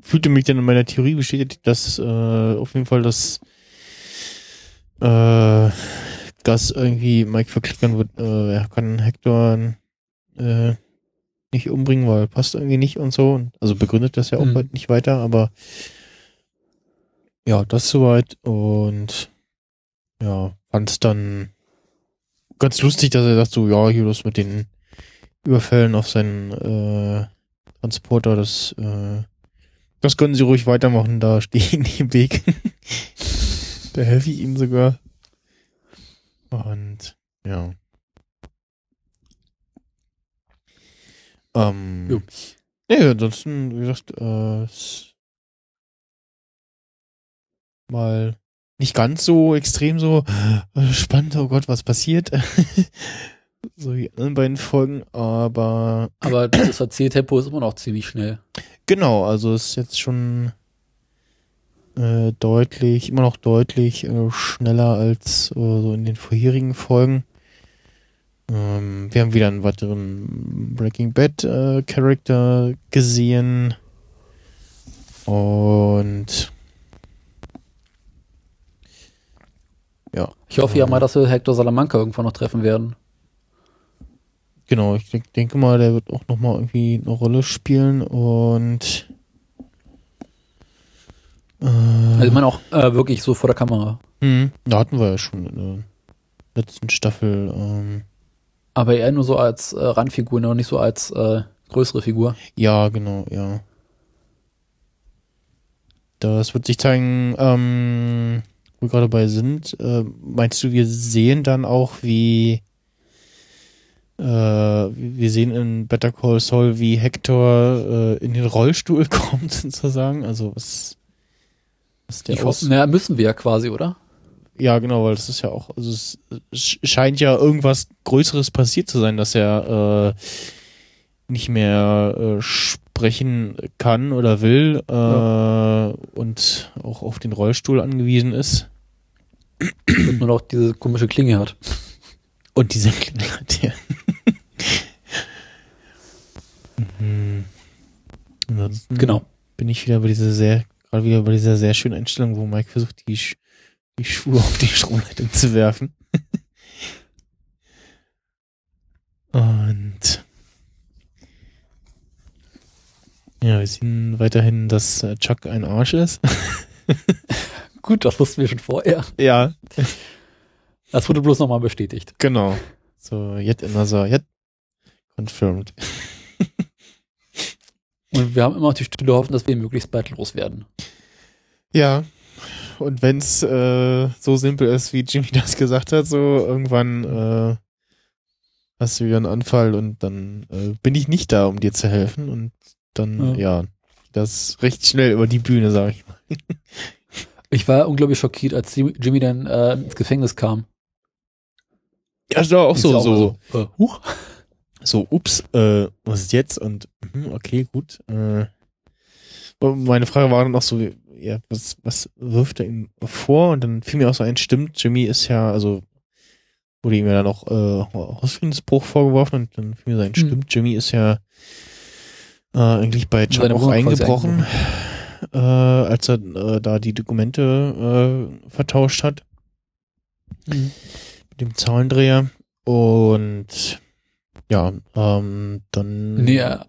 fühlte mich dann in meiner Theorie bestätigt, dass äh, auf jeden Fall das äh, Gus irgendwie Mike verklickern wird, äh, er kann Hector äh, nicht umbringen, weil passt irgendwie nicht und so. Und Also begründet das ja auch Mhm. halt nicht weiter, aber ja, das soweit und ja, fand es dann ganz lustig, dass er sagt so, ja, hier los mit den Überfällen auf seinen äh, Transporter, das äh, das können sie ruhig weitermachen, da stehe ich nicht im Weg. da helfe ich ihnen sogar. Und ja. Ähm, Jo. Nee, ansonsten, wie gesagt, äh, ist mal nicht ganz so extrem so äh, spannend, oh Gott, was passiert. so wie in anderen beiden Folgen, aber Aber das Erzähltempo ist immer noch ziemlich schnell. Genau, also ist jetzt schon äh, deutlich, immer noch deutlich äh, schneller als äh, so in den vorherigen Folgen. Ähm, wir haben wieder einen weiteren Breaking Bad äh, Charakter gesehen. Und ja. Ich hoffe ja mal, dass wir Hector Salamanca irgendwann noch treffen werden. Genau, ich denk, denke mal, der wird auch nochmal irgendwie eine Rolle spielen und äh, Also ich meine auch äh, wirklich so vor der Kamera. hm, da hatten wir ja schon in der letzten Staffel. Ähm, Aber eher nur so als äh, Randfigur, noch nicht so als äh, größere Figur. ja, genau, ja. Das wird sich zeigen, ähm, wo wir gerade bei sind. Äh, meinst du, wir sehen dann auch, wie äh, wir sehen in Better Call Saul, wie Hector äh, in den Rollstuhl kommt, sozusagen? Also was, was der Ich hoffe, naja, müssen wir ja quasi, oder? Ja, genau, weil das ist ja auch, also es sch- scheint ja irgendwas Größeres passiert zu sein, dass er äh, nicht mehr äh, sprechen kann oder will äh, Ja. und auch auf den Rollstuhl angewiesen ist. Und nur noch diese komische Klinge hat. Und dieser Klinge hat ja. Mhm. Ansonsten Genau. bin ich wieder bei dieser sehr, gerade wieder bei dieser sehr schönen Einstellung, wo Mike versucht, die, Sch die Schuhe auf die Stromleitung zu werfen. Und ja, wir sehen weiterhin, dass äh, Chuck ein Arsch ist. Gut, das wussten wir schon vorher. ja, Das wurde bloß nochmal bestätigt. genau. So, yet another, yet confirmed. Und wir haben immer noch die stille Hoffnung, dass wir möglichst bald loswerden. Ja. Und wenn's äh, so simpel ist, wie Jimmy das gesagt hat, so irgendwann äh, hast du wieder einen Anfall und dann äh, bin ich nicht da, um dir zu helfen. Und dann, ja, das recht schnell über die Bühne, sag ich mal. Ich war unglaublich schockiert, als Jimmy dann äh, ins Gefängnis kam. Ja, das war auch so, ja so, so äh, huch. so, ups, äh, was ist jetzt? Und mhm, okay, gut. Äh, meine Frage war dann auch so, ja, was, was wirft er ihm vor? Und dann fiel mir auch so ein, stimmt, Jimmy ist ja, also wurde ihm ja dann auch äh, Hausfriedensbruch vorgeworfen und dann fiel mir so ein, Hm. stimmt, Jimmy ist ja äh, eigentlich bei Chuck auch eingebrochen, äh, als er äh, da die Dokumente äh, vertauscht hat Mhm. mit dem Zahlendreher. Und ja, ähm, dann Nee, er,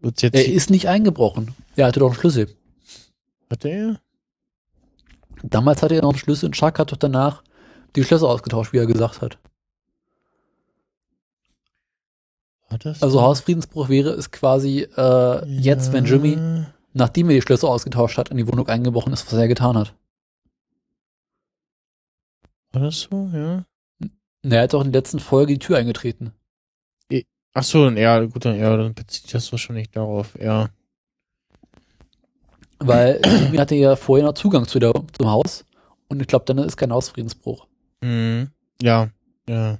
wird's jetzt. er ist nicht eingebrochen. Er hatte doch einen Schlüssel. Hatte er? Damals hatte er noch einen Schlüssel und Chuck hat doch danach die Schlösser ausgetauscht, wie er gesagt hat. War das? Also Hausfriedensbruch wäre es quasi äh, jetzt, wenn Jimmy, nachdem er die Schlösser ausgetauscht hat, in die Wohnung eingebrochen ist, was er getan hat. War das so, ja? Und er hat doch in der letzten Folge die Tür eingetreten. Ach so, dann, ja, gut, dann, ja, dann bezieht das wahrscheinlich darauf, ja. Weil Jimmy hatte ja vorher noch Zugang zu der, zum Haus. Und ich glaube, dann ist kein Hausfriedensbruch. Mhm. Ja, ja.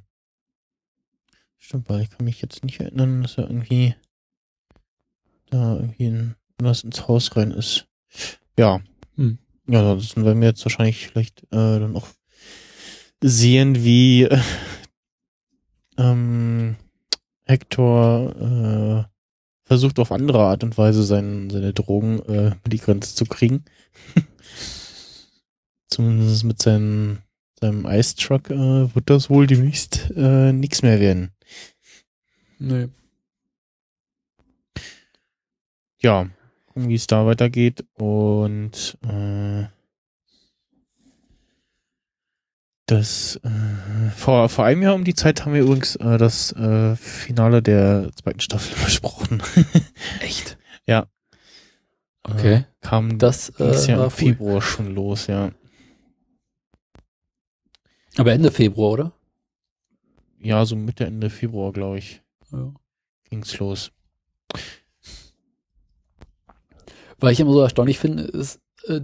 Stimmt, weil ich kann mich jetzt nicht erinnern, dass er irgendwie da irgendwie in, was ins Haus rein ist. Ja. Hm. Ja, ansonsten werden wir jetzt wahrscheinlich vielleicht äh, dann auch sehen, wie äh, ähm, Hector äh, versucht auf andere Art und Weise sein, seine Drogen äh, über die Grenze zu kriegen. Zumindest mit seinem, seinem Ice Truck äh, wird das wohl demnächst äh, nichts mehr werden. Nee. Ja, gucken, wie es da weitergeht. Und äh, das äh, vor, vor einem Jahr um die Zeit haben wir übrigens äh, das äh, Finale der zweiten Staffel besprochen. Echt? Ja. Okay. Äh, kam Das äh, war im cool. Februar schon los, ja. Aber Ende Februar, oder? Ja, so Mitte, Ende Februar, glaube ich, Ja. ging's los. Weil ich immer so erstaunlich finde, ist, äh,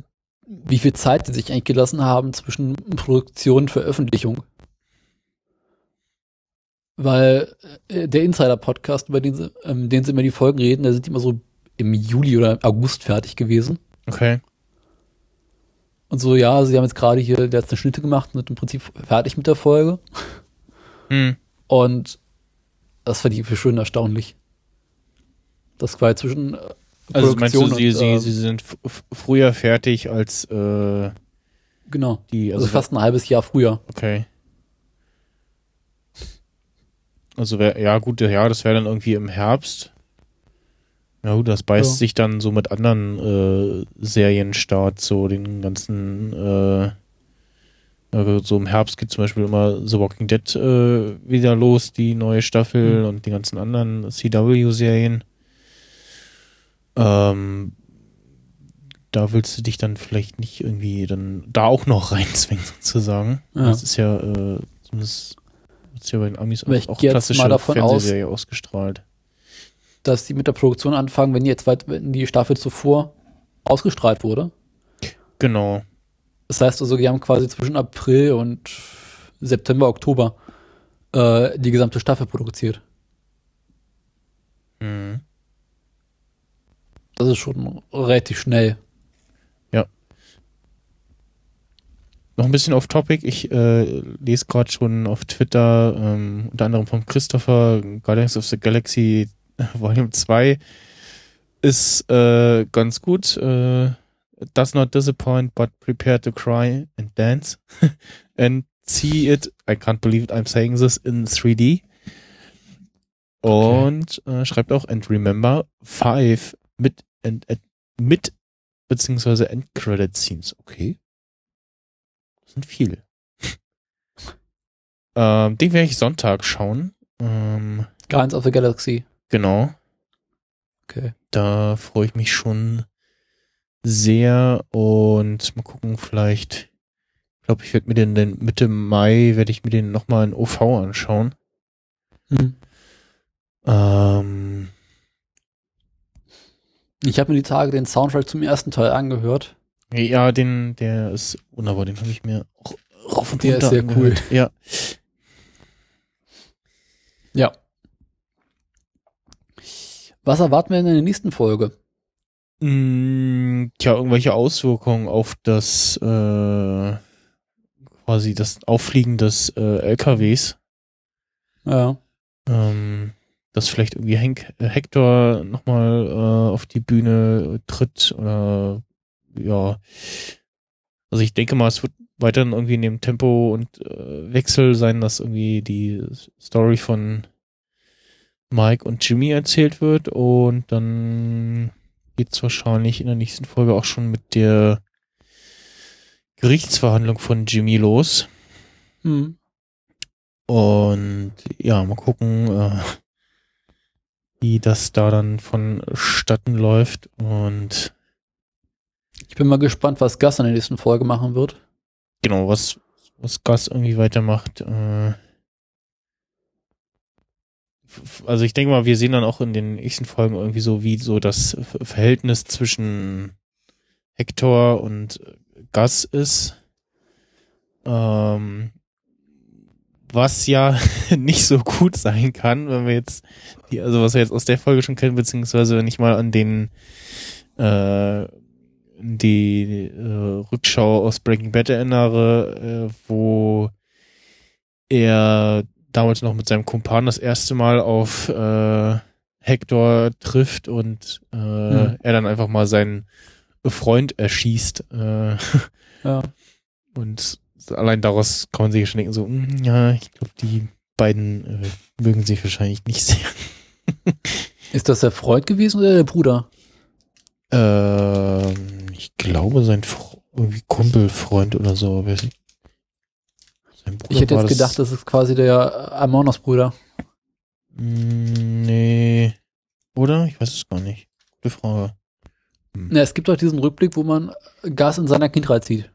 wie viel Zeit sie sich eigentlich gelassen haben zwischen Produktion und Veröffentlichung. Weil äh, der Insider-Podcast, über den sie, ähm, den sie immer die Folgen reden, da sind immer so im Juli oder August fertig gewesen. Okay. Und so, ja, sie haben jetzt gerade hier die letzten Schnitte gemacht und sind im Prinzip fertig mit der Folge. Hm. Und das fand ich für schön erstaunlich. Das war zwischen Also meinst du, sie, und, sie, äh, sie sind früher fertig als äh, genau. die, Also also, fast ein halbes Jahr früher. okay. Also wär, ja gut, ja, das wäre dann irgendwie im Herbst. Ja gut, das beißt Ja. sich dann so mit anderen äh, Serienstarts, so den ganzen äh, äh, so im Herbst geht zum Beispiel immer The Walking Dead äh, wieder los, die neue Staffel Mhm. und die ganzen anderen CW-Serien. Ähm, da willst du dich dann vielleicht nicht irgendwie dann da auch noch reinzwingen, sozusagen. Ja. Das ist ja, äh, zumindest ist ja bei den Amis Aber ich auch jetzt klassische mal davon aus- Fernsehserie ausgestrahlt. Dass die mit der Produktion anfangen, wenn die jetzt weit, wenn die Staffel zuvor ausgestrahlt wurde. Genau. Das heißt also, die haben quasi zwischen April und September, Oktober äh, die gesamte Staffel produziert. Mhm. Das ist schon relativ schnell. Noch ein bisschen off topic. Ich äh, lese gerade schon auf Twitter, ähm, unter anderem von Christopher, Guardians of the Galaxy Volume 2 ist äh, ganz gut. Äh, does not disappoint, but prepare to cry and dance. and see it, I can't believe it, I'm saying this, in 3D. Und äh, schreibt auch, and remember, five mit, and, and, mit beziehungsweise End-Credit Scenes. Okay. Das sind viele. ähm, den werde ich Sonntag schauen. Ähm, Guardians of the Galaxy. genau. Okay. Da freue ich mich schon sehr und mal gucken, vielleicht, ich glaube, ich werde mir den, den Mitte Mai, werde ich mir den nochmal in OV anschauen. Hm. Ähm, Ich habe mir die Tage den Soundtrack zum ersten Teil angehört. ja, den, der ist wunderbar, den habe ich mir auch rauf und Der ist runter sehr cool. Ja. Ja. Was erwarten wir in der nächsten Folge? Mm, Tja, irgendwelche Auswirkungen auf das äh, quasi das Auffliegen des äh, LKWs. Ja. Ähm, dass vielleicht irgendwie Henk, äh, Hector nochmal äh, auf die Bühne tritt oder ja. Also ich denke mal, es wird weiterhin irgendwie in dem Tempo und äh, Wechsel sein, dass irgendwie die Story von Mike und Jimmy erzählt wird und dann geht's wahrscheinlich in der nächsten Folge auch schon mit der Gerichtsverhandlung von Jimmy los. Hm. Und ja, mal gucken, äh, wie das da dann vonstatten läuft. Und Ich bin mal gespannt, was Gus in der nächsten Folge machen wird. genau, was, was Gus irgendwie weitermacht. Äh, also ich denke mal, wir sehen dann auch in den nächsten Folgen irgendwie so, wie so das Ver- Verhältnis zwischen Hector und Gus ist. Ähm, was ja nicht so gut sein kann, wenn wir jetzt, die, also was wir jetzt aus der Folge schon kennen, beziehungsweise wenn ich mal an den äh, die äh, Rückschau aus Breaking Bad erinnere, äh, wo er damals noch mit seinem Kumpan das erste Mal auf äh, Hector trifft und äh, Hm. er dann einfach mal seinen Freund erschießt. Äh, Ja. und allein daraus kann man sich schon denken, so, hm, ja, ich glaube, die beiden äh, mögen sich wahrscheinlich nicht sehr. Ist das der Freund gewesen oder der Bruder? Ähm, ich glaube, sein Fro irgendwie Kumpelfreund oder so. Sein Bruder Ich hätte jetzt gedacht, das ist quasi der Amonos Bruder. Mm, Nee. Oder? Ich weiß es gar nicht. Gute Frage. Na, es gibt doch diesen Rückblick, wo man Gas in seiner Kindheit sieht.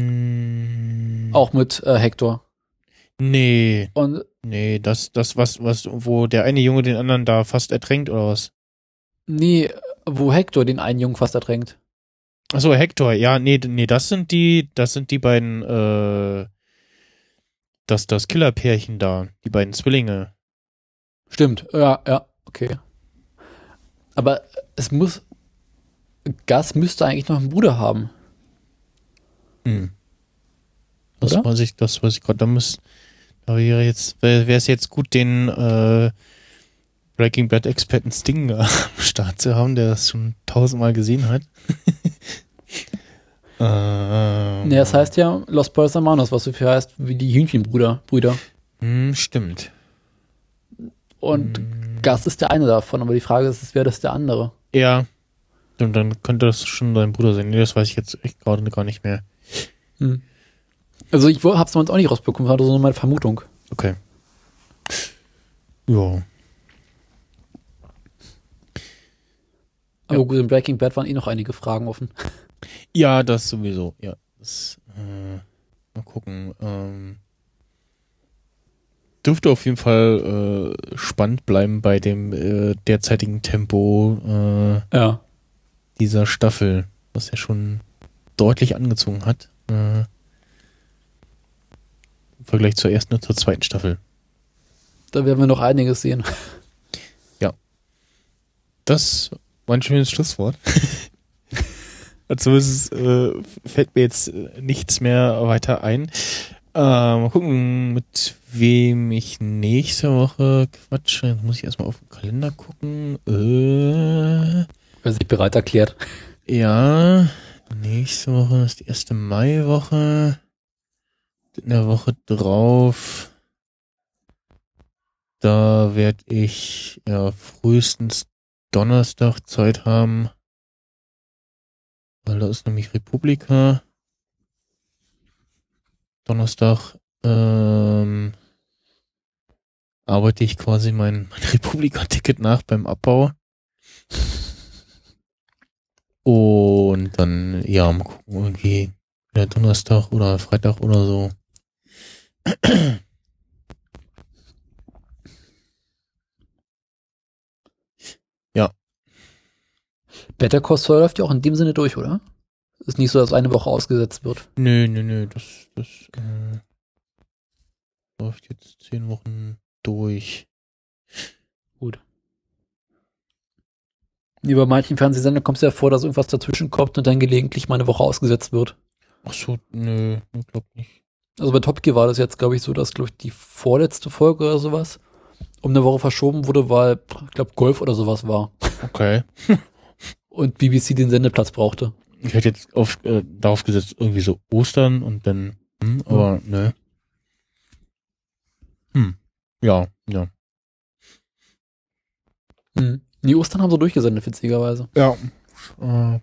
Mm, Auch mit äh, Hector. Nee, Und nee, das, das, was, was, wo der eine Junge den anderen da fast ertränkt oder was? nee, wo Hector den einen Jungen fast ertränkt. Achso, Hector, ja, nee, nee, das sind die, das sind die beiden, äh, das, das Killerpärchen da, die beiden Zwillinge. Stimmt, ja, ja, okay. Aber es muss. Gas müsste eigentlich noch einen Bruder haben. Hm. Das Oder? weiß ich, das weiß ich gerade. Da muss, da wäre jetzt, wäre es jetzt gut, den äh, Breaking Bad Experten Sting am Start zu haben, der das schon tausendmal gesehen hat. ähm, Nee, das heißt ja Los Pollos Hermanos, was so viel heißt wie die Hühnchenbrüder. Brüder. Hm, stimmt. Und Hm. Gas ist der eine davon, aber die Frage ist, wer das der andere? Ja. Und dann könnte das schon dein Bruder sein. Nee, das weiß ich jetzt echt gerade gar nicht mehr. Hm. Also ich hab's sonst auch nicht rausbekommen, das war so meine Vermutung. Okay. Ja. Aber gut, in Breaking Bad waren eh noch einige Fragen offen. Ja, das sowieso. Ja. Das, äh, mal gucken. Ähm, dürfte auf jeden Fall äh, spannend bleiben bei dem äh, derzeitigen Tempo äh, Ja. dieser Staffel, was ja schon deutlich angezogen hat. Äh, Im Vergleich zur ersten und zur zweiten Staffel. Da werden wir noch einiges sehen. Das war ein schönes Schlusswort. Zumindest äh, fällt mir jetzt äh, nichts mehr weiter ein. Äh, mal gucken, mit wem ich nächste Woche quatsche. Jetzt muss ich erstmal auf den Kalender gucken. Äh, Wer sich bereit erklärt. ja, nächste Woche ist die erste Maiwoche. In der Woche drauf, da werde ich ja frühestens Donnerstag Zeit haben, weil da ist nämlich Republika. Donnerstag ähm, arbeite ich quasi mein, mein Republika-Ticket nach beim Abbau. Und dann, ja, mal gucken, irgendwie Donnerstag oder Freitag oder so. Better Call Saul läuft ja auch in dem Sinne durch, oder? Ist nicht so, dass eine Woche ausgesetzt wird. Nö, nö, nö, das, das äh, läuft jetzt zehn Wochen durch. Gut. Nee, bei manchen Fernsehsendern kommt es ja vor, dass irgendwas dazwischen kommt und dann gelegentlich mal eine Woche ausgesetzt wird. Ach so, nö, ich glaub nicht. Also bei Top Gear war das jetzt, glaube ich, so, dass, glaube ich, die vorletzte Folge oder sowas um eine Woche verschoben wurde, weil, ich glaube, Golf oder sowas war. Okay. Und BBC den Sendeplatz brauchte. Ich hätte jetzt auf, äh, darauf gesetzt, irgendwie so Ostern und dann, hm, aber nö. Hm. Ja, ja. Hm. Die Ostern haben sie durchgesendet, witzigerweise. Ja. Äh,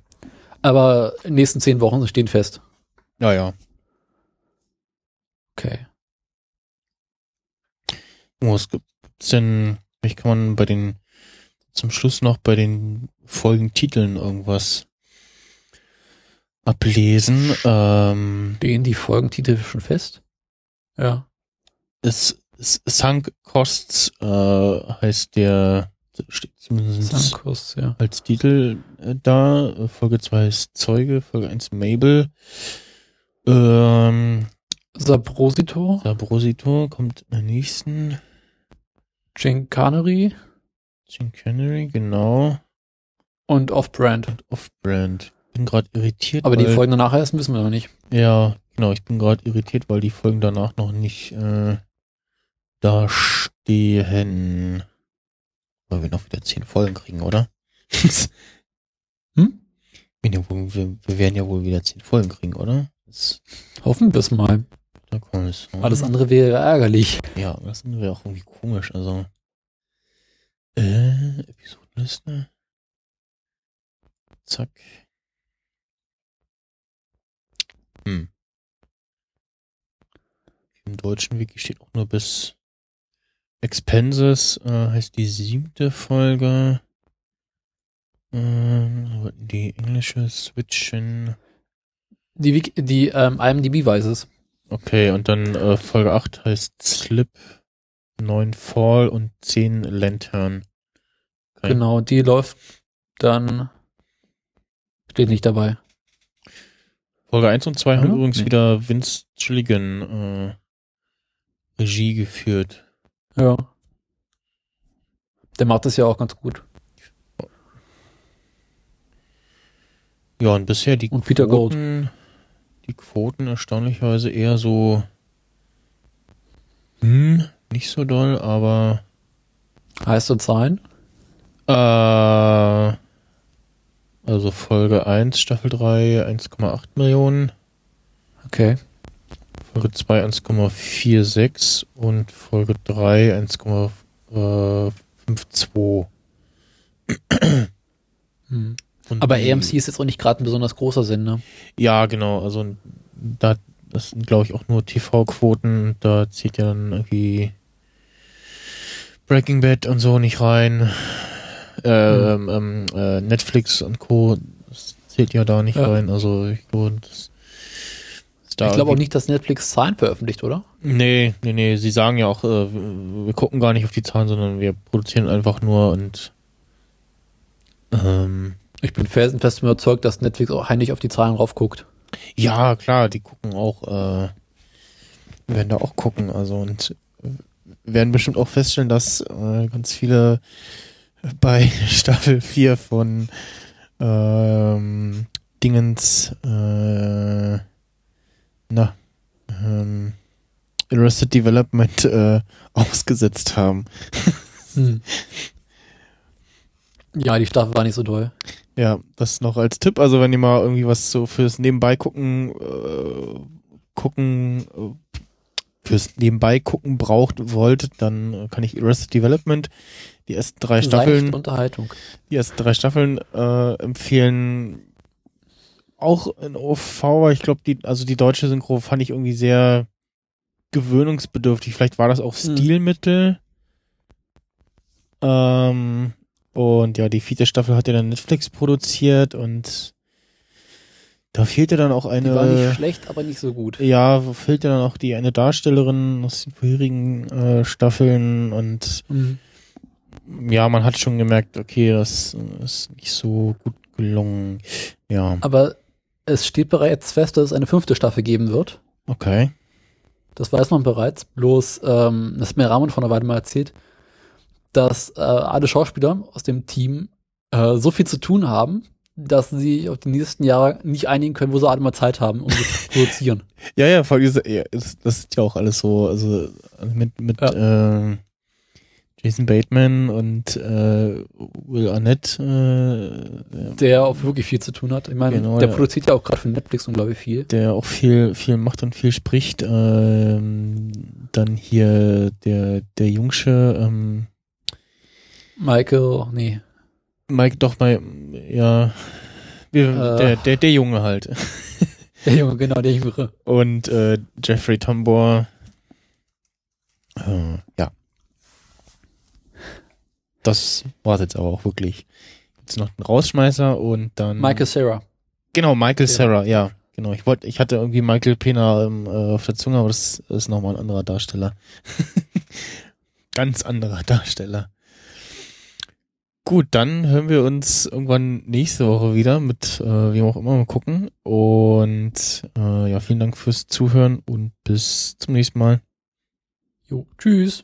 Aber in den nächsten zehn Wochen stehen fest. ja, ja. Okay. Was gibt's denn, vielleicht kann man bei den, zum Schluss noch bei den Folgentiteln irgendwas ablesen. Ähm, Stehen die Folgentitel schon fest? Ja. es, es Sunk Costs äh, heißt der, steht zumindest Sankos, ja. als Titel äh, da. Folge 2 ist Zeuge, Folge 1 Mabel. Ähm, Sabrosito, Sabrosito kommt in der nächsten. Genkanery Jim Canary, genau. und Off-Brand. Off-Brand. Bin gerade irritiert. Aber die Folgen danach erst wissen wir noch nicht. Ja, genau. Ich bin gerade irritiert, weil die Folgen danach noch nicht äh, da stehen. Weil wir noch wieder zehn Folgen kriegen, oder? Hm? Wir, werden ja wohl wieder zehn Folgen kriegen, oder? Das, Hoffen wir es mal. Alles andere wäre ärgerlich. Ja, das wäre auch irgendwie komisch. Also, äh, Episodenliste. Zack. Hm. Im deutschen Wiki steht auch nur bis Expenses, äh, heißt die siebte Folge. Ähm, die englische switchen. Die, Wiki- die ähm, IMDb weiß es. Okay, und dann äh, Folge 8 heißt Slip, 9 Fall und 10 Lantern. Okay. Genau, die läuft dann. Steht nicht dabei. Folge 1 und 2 haben übrigens Nee. wieder Vince Gilligan äh, Regie geführt. Ja. Der macht das ja auch ganz gut. Ja, und bisher die Und Peter Gold. Quoten, die Quoten erstaunlicherweise eher so, hm, nicht so doll, aber Heißt und Zahlen? Äh, also Folge 1, Staffel 3, 1,8 Millionen. Okay. Folge 2, 1,46 und Folge 3, 1,52. Hm. Aber AMC ist jetzt auch nicht gerade ein besonders großer Sender. Ja, genau. Also da, das sind, glaube ich, auch nur TV-Quoten. Da zieht ja dann irgendwie Breaking Bad und so nicht rein. Ähm, ähm, äh, Netflix und Co. Das zählt ja da nicht Ja. rein. Also ich glaube, das da ich glaube auch nicht, dass Netflix Zahlen veröffentlicht, oder? Nee, nee, nee. Sie sagen ja auch, äh, wir gucken gar nicht auf die Zahlen, sondern wir produzieren einfach nur und ähm, Ich bin felsenfest überzeugt, dass Netflix auch heimlich auf die Zahlen raufguckt. Ja, klar, die gucken auch, äh, werden da auch gucken, also und werden bestimmt auch feststellen, dass äh, ganz viele bei Staffel 4 von ähm, Dingens äh, na ähm, Arrested Development äh, ausgesetzt haben. Hm. Ja, die Staffel war nicht so toll. Ja, das noch als Tipp. Also wenn ihr mal irgendwie was so fürs Nebenbei gucken, äh, gucken, äh, fürs Nebenbei gucken braucht, wollt, dann kann ich Arrested Development, die ersten drei Staffeln, Leicht Unterhaltung. die ersten drei Staffeln äh, empfehlen. Auch in OV, weil ich glaube, die, also die deutsche Synchro fand ich irgendwie sehr gewöhnungsbedürftig. Vielleicht war das auch Hm. Stilmittel. Ähm, und ja, die vierte Staffel hat ja dann Netflix produziert und da fehlte dann auch Die war nicht eine, schlecht, aber nicht so gut. ja, fehlte dann auch die eine Darstellerin aus den vorherigen äh, Staffeln und Mhm. ja, man hat schon gemerkt, okay, das ist nicht so gut gelungen. Ja, Aber es steht bereits fest, dass es eine fünfte Staffel geben wird. okay. Das weiß man bereits. Bloß, ähm, das hat mir Ramon vor einer Weile mal erzählt, dass äh, alle Schauspieler aus dem Team äh, so viel zu tun haben, dass sie auf die nächsten Jahre nicht einigen können, wo sie alle mal Zeit haben, um zu produzieren. Ja, ja, vor allem, ja, das, ist ja auch alles so, also mit, mit äh, Jason Bateman und äh, Will Arnett, äh, Der auch wirklich viel zu tun hat. Ich meine, Genau, der ja. produziert ja auch gerade für Netflix unglaublich viel. der auch viel, viel macht und viel spricht. Ähm, dann hier der, der Jungsche, ähm, Michael, nee. Mike, doch mal, ja, wir, Äh. der, der, der Junge halt. Der Junge, genau, der Jüngere. Und äh, Jeffrey Tambor. Äh, ja. Das war's jetzt aber auch wirklich. Jetzt noch ein Rausschmeißer und dann. Michael Sarah. Genau, Michael Ja. Sarah, ja. Genau. Ich wollte, ich hatte irgendwie Michael Pena ähm, äh, auf der Zunge, aber das ist nochmal ein anderer Darsteller. Ganz anderer Darsteller. Gut, dann hören wir uns irgendwann nächste Woche wieder mit äh, wem auch immer mal gucken. Und äh, ja, vielen Dank fürs Zuhören und bis zum nächsten Mal. Jo, tschüss.